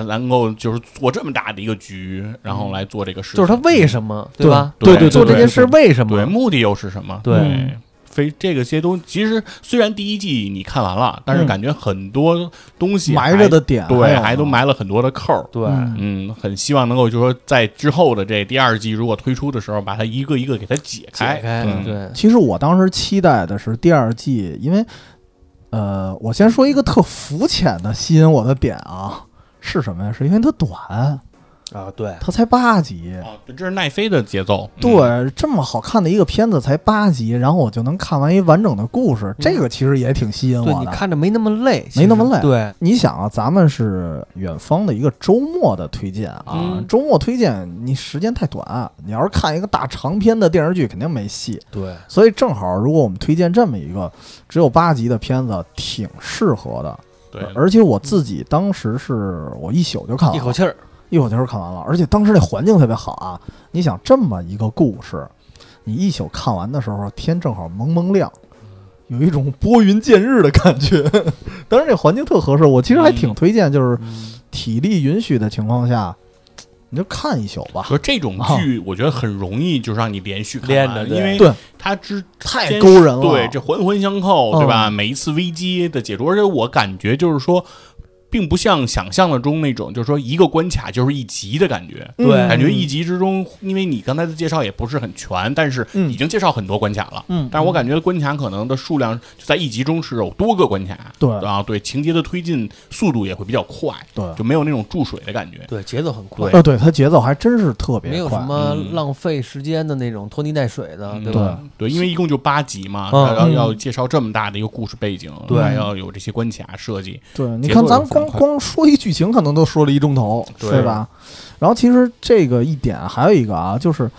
能够就是做这么大的一个局，然后来做这个事情，就是他为什么，对吧？对对做这件事为什么对么？目的又是什么？对嗯非这个些东西，其实虽然第一季你看完了，但是嗯感觉很多东西埋着的点对，还都埋了很多的扣儿。对，嗯嗯，很希望能够就是说，在之后的这第二季如果推出的时候，把它一个一个给它解开。解开，嗯，对，其实我当时期待的是第二季，因为呃，我先说一个特肤浅的吸引我的点啊，是什么呀？是因为它短。啊，对，它才八集。啊，这是奈飞的节奏。嗯，对，这么好看的一个片子才八集，然后我就能看完一完整的故事，这个其实也挺吸引我的。你看着没那么累，没那么累对，你想啊，咱们是远方的一个周末的推荐啊，嗯周末推荐你时间太短，你要是看一个大长篇的电视剧，肯定没戏。对，所以正好，如果我们推荐这么一个只有八集的片子，挺适合的。对，而且我自己当时是我一宿就看完了，一口气儿，一口气儿看完了，而且当时那环境特别好啊。你想这么一个故事，你一宿看完的时候，天正好蒙蒙亮，有一种拨云见日的感觉。当然这环境特合适，我其实还挺推荐，就是嗯体力允许的情况下，你就看一宿吧。说这种剧，我觉得很容易就让你连续看完，连着对因为对它之太勾人了对，这环环相扣，嗯对吧？每一次危机的解除，而且我感觉就是说，并不像想象的中那种，就是说一个关卡就是一集的感觉。嗯。对。感觉一集之中，因为你刚才的介绍也不是很全，但是嗯。已经介绍很多关卡了。嗯。但是我感觉关卡可能的数量就在一集中是有多个关卡，对。啊，对，情节的推进速度也会比较快，对，就没有那种注水的感觉。对，节奏很快，呃，对，它节奏还真是特别快，没有什么嗯浪费时间的那种拖泥带水的，嗯。对吧？对，因为一共就八集嘛，嗯。要要嗯要介绍这么大的一个故事背景，对。还要有这些关卡设计，对，你节看咱光光说一剧情，可能都说了一钟头，对。对吧？然后其实这个一点还有一个啊，就是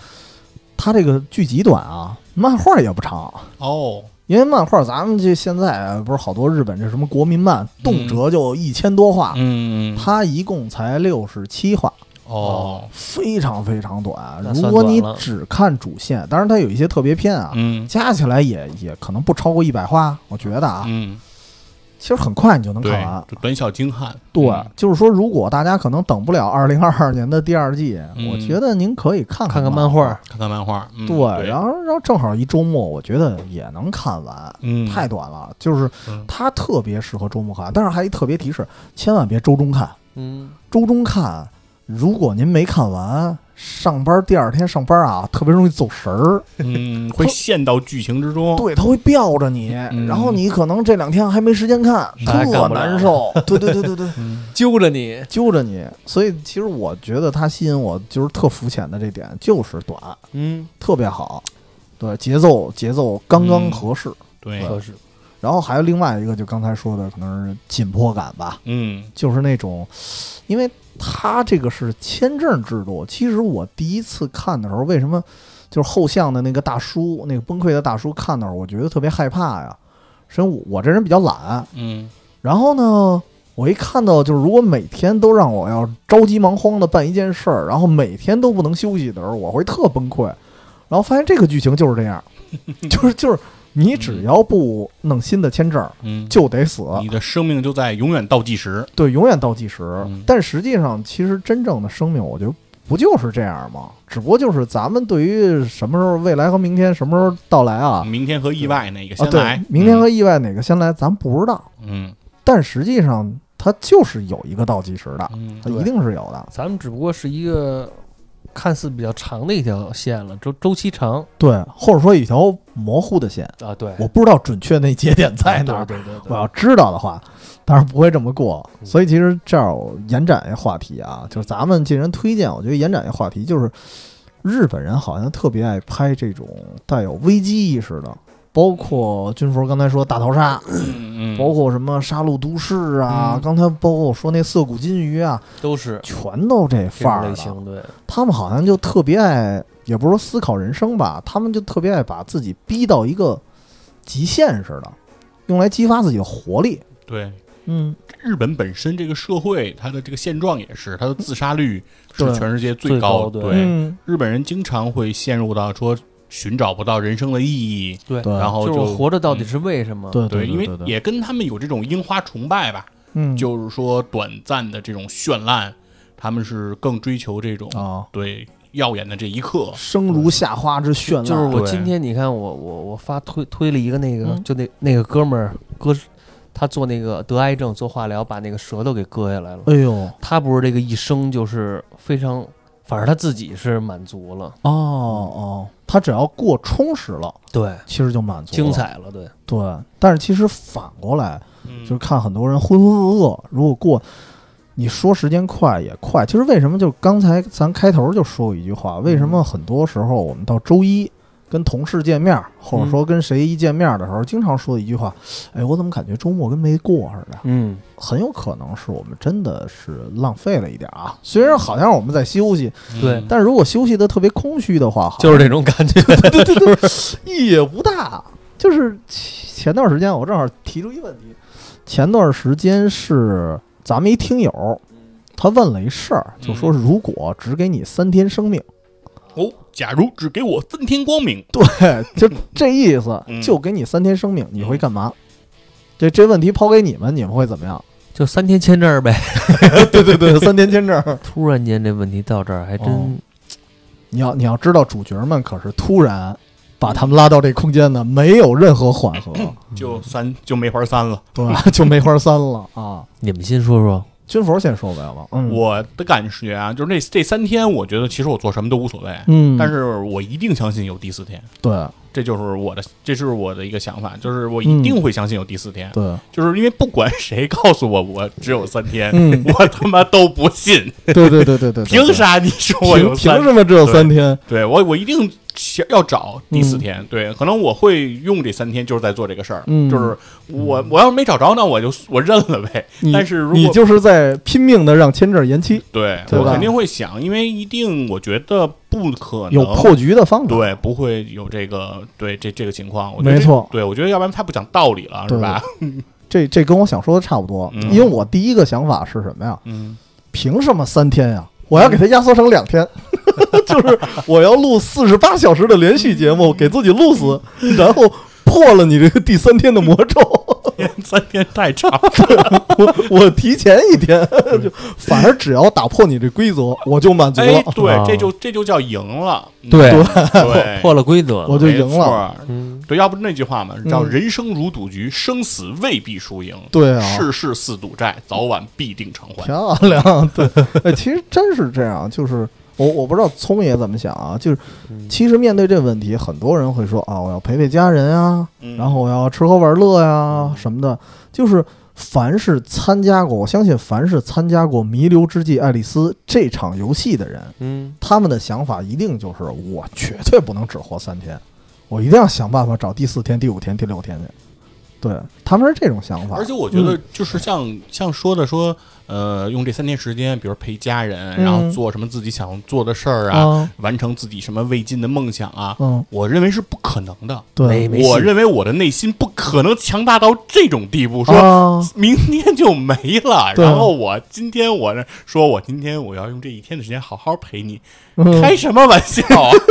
它这个剧集短啊，漫画也不长。哦，因为漫画，咱们这现在不是好多日本这什么国民漫，动辄就一千多话，嗯，它一共才六十七话，哦，非常非常短。如果你只看主线，当然它有一些特别篇啊，嗯。加起来也也可能不超过一百话，我觉得啊，嗯，其实很快你就能看完，。就短小精悍，对，嗯。就是说，如果大家可能等不了二零二二年的第二季，嗯。我觉得您可以看看看漫画，看看漫画，嗯对，然后然后正好一周末，我觉得也能看完。嗯，太短了，就是嗯。它特别适合周末看，但是还一特别提示，千万别周中看。嗯，周中看，如果您没看完，上班第二天上班啊，特别容易走神儿。嗯，会陷到剧情之中，对，他会吊着你，嗯然后你可能这两天还没时间看，特干不了难受。对对对对对，嗯揪着你，揪着你。所以其实我觉得它吸引我就是特肤浅的这点，就是短，嗯，特别好。对，节奏节奏刚刚嗯合适。对，合适，然后还有另外一个，就刚才说的，可能是紧迫感吧。嗯就是那种，因为他这个是签证制度。其实我第一次看的时候，为什么就是后巷的那个大叔，那个崩溃的大叔看的时候，我觉得特别害怕呀。首先我我这人比较懒，嗯然后呢，我一看到就是如果每天都让我要着急忙慌的办一件事儿，然后每天都不能休息的时候，我会特崩溃。然后发现这个剧情就是这样，就是就是你只要不弄新的签证，嗯，就得死。你的生命就在永远倒计时，对，永远倒计时。嗯但实际上，其实真正的生命，我觉得不就是这样吗？只不过就是咱们对于什么时候未来和明天什么时候到来啊，明天和意外哪个啊，对先来？，明天和意外哪个先来，咱不知道。嗯但实际上，它就是有一个倒计时的，嗯它一定是有的。咱们只不过是一个看似比较长的一条线了，周周期长对，或者说一条模糊的线，啊，对，我不知道准确那节点在哪儿。对对对我要知道的话，当然不会这么过。嗯所以其实这儿我延展一话题啊，就是咱们既然推荐，我觉得延展一话题就是日本人好像特别爱拍这种带有危机意识的，包括军服刚才说大逃杀，嗯，包括什么杀戮都市啊，嗯。刚才包括我说那涩谷金鱼啊，都是。全都这这范儿对，他们好像就特别爱，也不是说思考人生吧，他们就特别爱把自己逼到一个极限似的，用来激发自己的活力。对。嗯，日本本身这个社会，它的这个现状也是，它的自杀率是全世界最高。高对对，嗯，日本人经常会陷入到说寻找不到人生的意义，对对。然后就是活着到底是为什么？对对，因为对对也跟他们有这种樱花崇拜吧，嗯，就是说短暂的这种绚烂，他们是更追求这种啊，对耀眼的这一刻。生如夏花之绚烂，就是我今天你看我我我发推推了一个那个，嗯？就那那个哥们儿割，他做那个得癌症做化疗，把那个舌头给割下来了。哎呦，他不是这个一生就是非常，反正他自己是满足了，哦哦，他只要过充实了，对，其实就满足了，精。彩了，对，对，但是其实反过来，嗯。就是看很多人浑浑噩噩，如果过你说时间快也快，其实为什么就刚才咱开头就说过一句话，为什么很多时候我们到周一跟同事见面，或者说跟谁一见面的时候，经常说的一句话，哎，我怎么感觉周末跟没过似的？嗯，很有可能是我们真的是浪费了一点啊。虽然好像我们在休息，对嗯但是如果休息的特别空虚的话，就是这种感觉。对 对对，意义也不大。就是前段时间我正好提出一问题，前段时间是咱们一听友，他问了一事儿，就说如果只给你三天生命，哦，假如只给我三天光明，对，就这意思嗯，就给你三天生命，你会干嘛？这这问题抛给你们，你们会怎么样？就三天签证呗。对 对对，三天签证。突然间这问题到这儿，还真、哦你要你要知道，主角们可是突然把他们拉到这空间的，没有任何缓和，就三就梅花三了。对吧？就梅花三了啊。你们先说说。军佛先说呗吧，嗯，我的感觉啊，就是那这三天，我觉得其实我做什么都无所谓，嗯，但是我一定相信有第四天，对这就是我的，这是我的一个想法，就是我一定会相信有第四天，对就是因为不管 谁告诉我我只有三天，嗯我他妈都不信，对对对对对对，凭啥你说我凭凭什么只有三天？对我，我一定想要找第四嗯天。对，可能我会用这三天，就是在做这个事儿。嗯就是我我要是没找着，那我就我认了呗。但是如果你就是在拼命的让签证延期，对对我肯定会想，因为一定我觉得不可能有破局的方法。对，不会有这个对这这个情况。我觉得没错对我觉得要不然太不讲道理了，是吧？这这跟我想说的差不多，嗯因为我第一个想法是什么呀？嗯，凭什么三天呀？我要给它压缩成两天，就是我要录四十八小时的连续节目，给自己录死，然后破了你这个第三天的魔咒。三天太长。我我提前一天，就反而只要打破你这规则，我就满足了。哎，对啊，这就这就叫赢了。嗯对对，破了规则了。我就赢了。对，要不那句话嘛，叫嗯人生如赌局，生死未必输赢。对啊，世事似赌债，早晚必定偿还。漂亮，对，哎，其实真是这样，就是我我不知道聪爷怎么想啊，就是嗯。其实面对这个问题，很多人会说啊，我要陪陪家人啊，嗯。然后我要吃喝玩乐呀什么的，就是凡是参加过，我相信凡是参加过《弥留之际爱丽丝》这场游戏的人，嗯，他们的想法一定就是我绝对不能只活三天，我一定要想办法找第四天、第五天、第六天去。对，他们是这种想法，而且我觉得，就是像、像说的说，呃，用这三天时间，比如陪家人，嗯。然后做什么自己想做的事儿啊，啊，完成自己什么未尽的梦想啊，嗯，我认为是不可能的。对，没戏。我认为我的内心不可能强大到这种地步，说啊，明天就没了。对。然后我今天我呢，说我今天我要用这一天的时间好好陪你，嗯。开什么玩笑啊？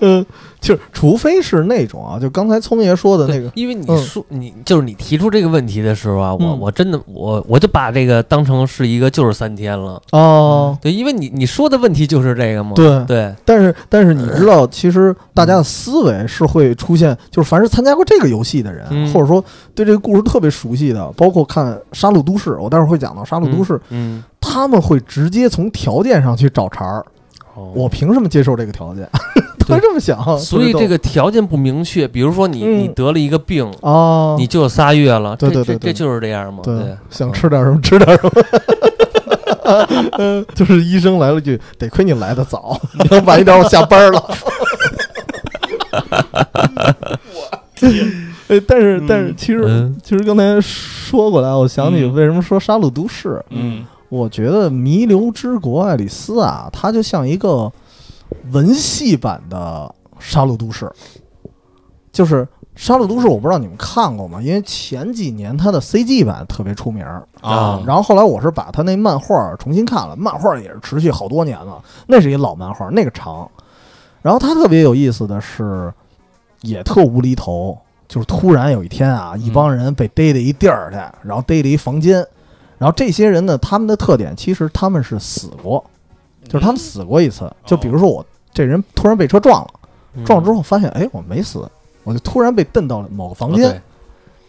嗯，就是除非是那种啊，就刚才聪爷说的那个，因为你嗯。说、你就是你提出这个问题的时候啊，我嗯。我真的我我就把这个当成是一个就是三天了。哦，对，因为你你说的问题就是这个嘛。对，对，但是但是你知道，其实大家的思维是会出现，就是凡是参加过这个游戏的人，嗯或者说对这个故事特别熟悉的，包括看《杀戮都市》，我待会儿会讲到《杀戮都市》嗯，他们会直接从条件上去找茬儿。哦我凭什么接受这个条件？他这么想，所以这个条件不明确，比如说你、嗯。你得了一个病，啊，你就有仨月了，对对对对。这就是这样嘛。对对，想吃点什么 吃点什么。嗯，就是医生来了句：“得亏你来的早，你要晚一点我下班了。”哎，但是但是，其实、嗯。其实刚才说过来，我想起嗯。为什么说《杀戮都市》嗯。我觉得《弥留之国爱丽丝》啊，它就像一个文戏版的《杀戮都市》，就是《杀戮都市》，我不知道你们看过吗？因为前几年它的 CG 版特别出名儿，啊，然后后来我是把它那漫画重新看了，漫画也是持续好多年了，那是一老漫画，那个长。然后它特别有意思的是，也特无厘头，就是突然有一天啊，一帮人被逮到一地儿去，然后逮了一房间，然后这些人呢，他们的特点其实他们是死过，就是他们死过一次。就比如说我这人突然被车撞了，嗯。撞了之后发现，哎，我没死，我就突然被蹬到了某个房间，哦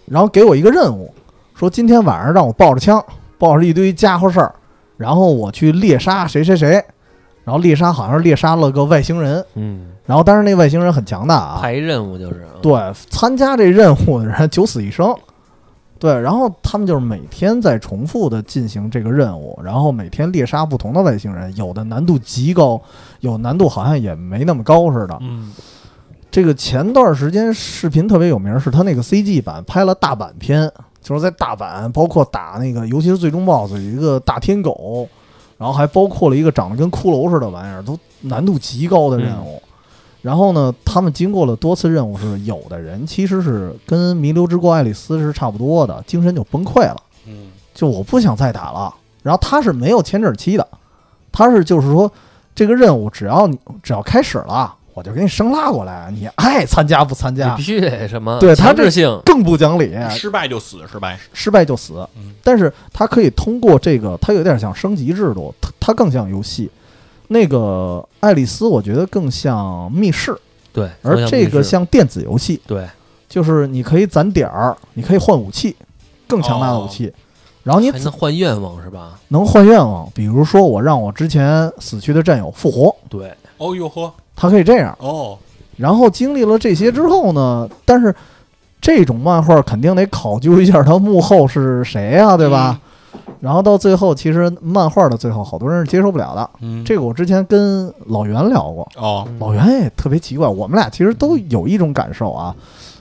然后给我一个任务，说今天晚上让我抱着枪，抱着一堆家伙事儿，然后我去猎杀谁谁谁，然后猎杀好像是猎杀了个外星人，嗯，然后但是那外星人很强大啊，排任务就是对，参加这任务的人九死一生，对，然后他们就是每天在重复的进行这个任务，然后每天猎杀不同的外星人，有的难度极高，有难度好像也没那么高似的。嗯这个前段时间视频特别有名，是他那个 CG 版拍了大阪篇，就是在大阪，包括打那个，尤其是最终 BOSS 有一个大天狗，然后还包括了一个长得跟骷髅似的玩意儿，都难度极高的任务。然后呢，他们经过了多次任务，是有的人其实是跟弥留之国爱丽丝是差不多的，精神就崩溃了，嗯就我不想再打了。然后他是没有签证期的，他是就是说这个任务只要你只要开始了，我就给你生拉过来，你爱参加不参加你必，须得什么对他这强制性，更不讲理，失败就死，失败。失败就死嗯。但是他可以通过这个，他有点像升级制度，他他更像游戏。那个爱丽丝，我觉得更像密室，对，而这个像电子游戏，对，就是你可以攒点儿，你可以换武器，更强大的武器，然后你还能换愿望是吧？能换愿望。比如说，我让我之前死去的战友复活，对，哦呦呵，他可以这样。哦，然后经历了这些之后呢，但是这种漫画肯定得考究一下他幕后是谁呀、对吧？然后到最后，其实漫画的最后，好多人是接受不了的。嗯，这个我之前跟老袁聊过，哦，老袁也特别奇怪，我们俩其实都有一种感受啊，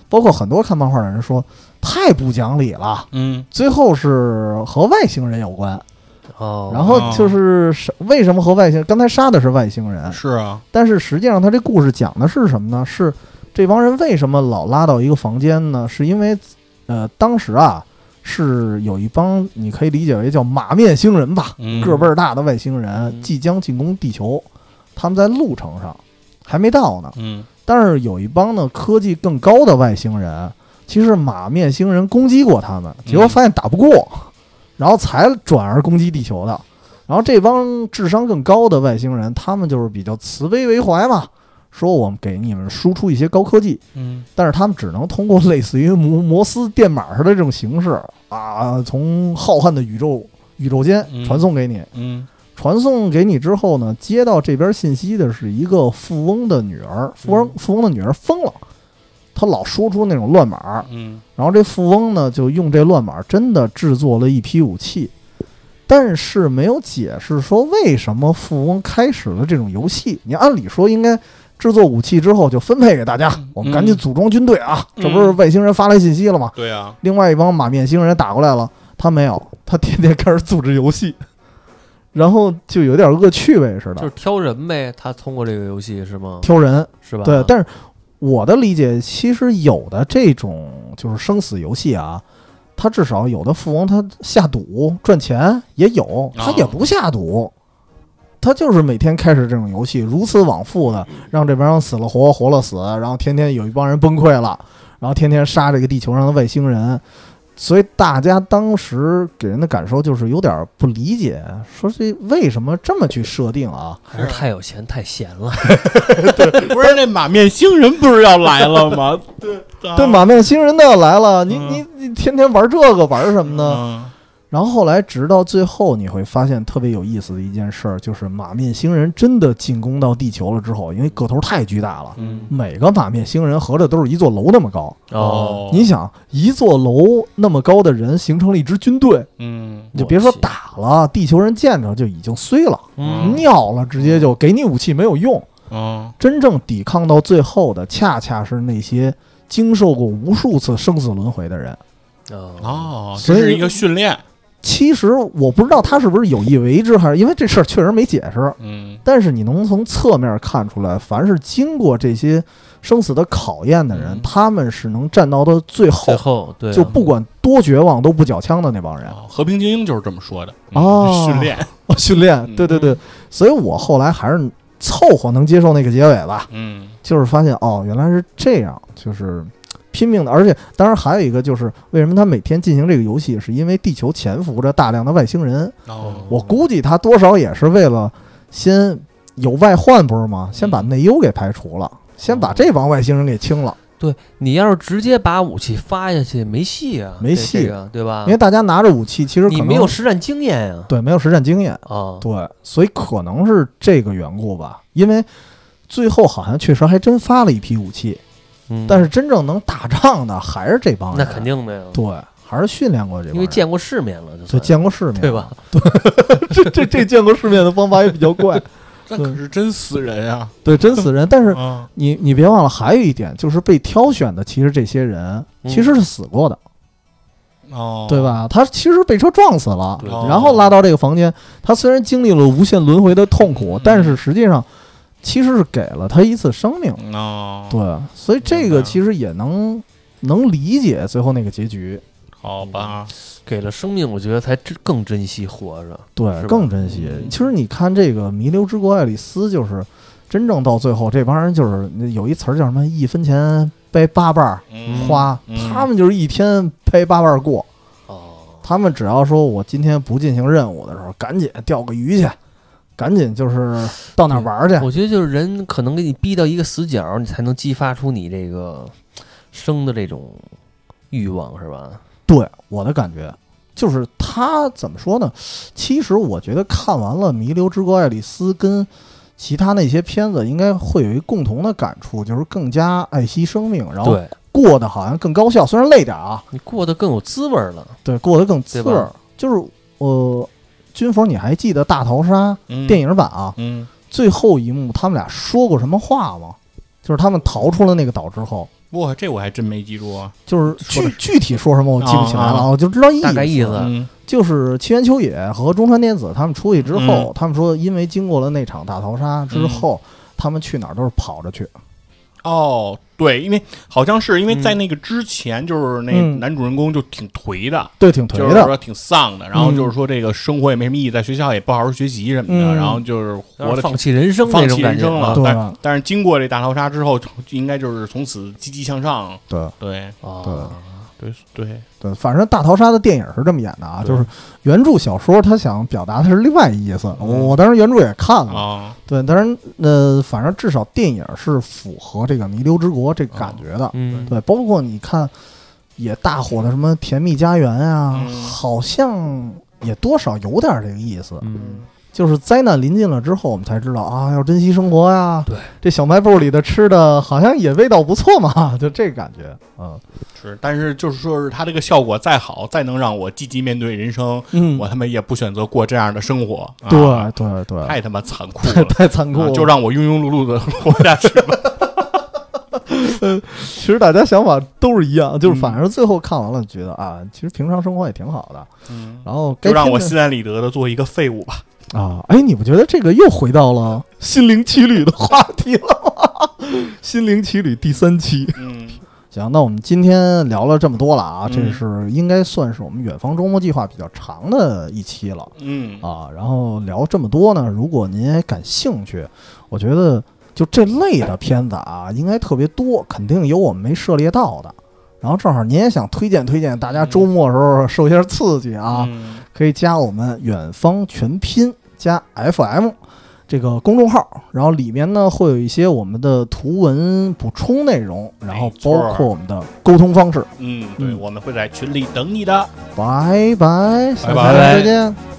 包括很多看漫画的人说太不讲理了，嗯最后是和外星人有关，哦，然后就是是为什么和外星？刚才杀的是外星人，是啊，但是实际上他这故事讲的是什么呢？是这帮人为什么老拉到一个房间呢？是因为呃当时啊是有一帮你可以理解为叫马面星人吧，嗯。个儿倍儿大的外星人嗯。即将进攻地球，他们在路程上还没到呢。嗯。但是有一帮呢科技更高的外星人，其实马面星人攻击过他们，结果发现打不过，然后才转而攻击地球的。然后这帮智商更高的外星人，他们就是比较慈悲为怀嘛，说我们给你们输出一些高科技，嗯。但是他们只能通过类似于摩摩斯电码似的这种形式啊，从浩瀚的宇宙宇宙间嗯。传送给你。嗯。传送给你之后呢，接到这边信息的是一个富翁的女儿，富翁富翁的女儿疯了，她老说出那种乱码，嗯。然后这富翁呢就用这乱码真的制作了一批武器，但是没有解释说为什么富翁开始了这种游戏。你按理说应该制作武器之后就分配给大家，我们赶紧组装军队啊！嗯这不是外星人发来信息了吗？对啊，另外一帮马面星人打过来了，他没有，他天天开始组织游戏，然后就有点恶趣味似的，就是挑人呗，他通过这个游戏是吗？挑人。是吧？对，但是我的理解，其实有的这种就是生死游戏啊，他至少有的富翁他下赌赚钱也有，他也不下赌。他就是每天开始这种游戏，如此往复的，让这帮人死了活，活了死，然后天天有一帮人崩溃了，然后天天杀这个地球上的外星人，所以大家当时给人的感受就是有点不理解，说这为什么这么去设定啊？还是太有钱太闲了。不是那马面星人不是要来了吗？对对，马面星人都要来了，你嗯你你天天玩这个玩什么呢？嗯然后后来直到最后，你会发现特别有意思的一件事儿，就是马面星人真的进攻到地球了之后，因为个头太巨大了，嗯每个马面星人合着都是一座楼那么高。哦，你想，一座楼那么高的人形成了一支军队，嗯你就别说打了，地球人见着就已经碎了，嗯尿了，直接就给你武器没有用。嗯真正抵抗到最后的，恰恰是那些经受过无数次生死轮回的人。哦哦，所以这是一个训练，其实我不知道他是不是有意为之，还是因为这事儿确实没解释。嗯。但是你能从侧面看出来，凡是经过这些生死的考验的人，嗯。他们是能站到的最后最，后对啊，就不管多绝望都不缴枪的那帮人。哦和平精英就是这么说的嗯哦训练，训练，嗯。对对对，所以我后来还是凑合能接受那个结尾吧，嗯。就是发现哦，原来是这样，就是拼命的，而且当然还有一个就是为什么他每天进行这个游戏，是因为地球潜伏着大量的外星人，哦我估计他多少也是为了先有外患不是吗？先把内忧给排除了，先把这帮外星人给清了，对你要是直接把武器发下去，没戏啊，没戏啊对吧？因为大家拿着武器，其实可你没有实战经验呀。对没有实战经验，啊，对，所以可能是这个缘故吧，因为。最后好像确实还真发了一批武器，嗯但是真正能打仗的还是这帮人。那肯定的呀。对，还是训练过这帮人，因为见过世面了，就见过世面，对？吧？这这这见过世面的方法也比较怪，那可是真死人啊！对，真死人。但是啊，你你别忘了，还有一点就是被挑选的，其实这些人嗯其实是死过的，哦，对？吧？他其实被车撞死了，对然后拉到这个房间。他虽然经历了无限轮回的痛苦嗯，但是实际上其实是给了他一次生命。哦，对，所以这个其实也能能理解最后那个结局。好吧，给了生命，我觉得才真更珍惜活着。对更珍惜。其实你看这个《弥留之国爱丽丝》，就是真正到最后，这帮人就是有一词儿叫什么“一分钱掰八瓣儿嗯花”，嗯他们就是一天掰八瓣儿过。哦，他们只要说我今天不进行任务的时候，赶紧钓个鱼去，赶紧就是到哪儿玩儿去。我觉得就是人可能给你逼到一个死角，你才能激发出你这个生的这种欲望，是吧？对我的感觉，就是他怎么说呢？其实我觉得看完了《弥留之国爱丽丝》跟其他那些片子，应该会有一共同的感触，就是更加爱惜生命，然后过得好像更高效，虽然累点儿啊，你过得更有滋味儿了。对，过得更滋味儿。就是呃，军佛，你还记得《大逃杀》嗯电影版啊？嗯，最后一幕他们俩说过什么话吗？就是他们逃出了那个岛之后，哇，这我还真没记住啊。就是具具体说什么我记不起来了，啊啊我就知道意思。大概意思嗯就是七原秋野和中川典子他们出去之后，嗯他们说，因为经过了那场大逃杀之后，他们去哪儿都是跑着去。哦，对，因为好像是因为嗯在那个之前，就是那嗯。男主人公就挺颓的，对，挺颓的。就是说挺丧的，然后嗯就是说这个生活也没什么意义，在学校也不好好学习什么的，嗯。然后就是活的放弃人生放弃那种感觉。人生了。啊。对但但是经过这大逃杀之后，应该就是从此积极向上。对。对。啊，对对，对，反正大逃杀的电影是这么演的啊，就是原著小说他想表达的是另外一意思。我我当时原著也看了，啊，对，但是呃，反正至少电影是符合这个弥留之国这个感觉的。嗯，对，包括你看也大火的什么《甜蜜家园》啊，嗯好像也多少有点这个意思。嗯，就是灾难临近了之后，我们才知道啊，要珍惜生活呀。对，这小卖部里的吃的好像也味道不错嘛，就这感觉。嗯是，但是就是说是它这个效果再好，再能让我积极面对人生，嗯我他妈也不选择过这样的生活。啊对对对，太他妈残酷 太了。太残酷了。啊就让我庸庸碌碌的活下去吧。其实大家想法都是一样，就是嗯反正最后看完了，觉得啊，其实平常生活也挺好的。嗯，然后该就让我心安理得的做一个废物吧。啊，哎，你不觉得这个又回到了心灵奇旅的话题了吗？心灵奇旅第三期。嗯，行，那我们今天聊了这么多了啊，嗯这是应该算是我们远方周末计划比较长的一期了嗯啊。然后聊这么多呢，如果您也感兴趣，我觉得就这类的片子啊，应该特别多，肯定有我们没涉猎到的。然后正好您也想推荐推荐，大家周末的时候受一下刺激啊，嗯可以加我们远方全拼加 FM 这个公众号，然后里面呢会有一些我们的图文补充内容，然后包括我们的沟通方式。嗯，对，嗯我们会在群里等你的。拜拜，拜拜再见。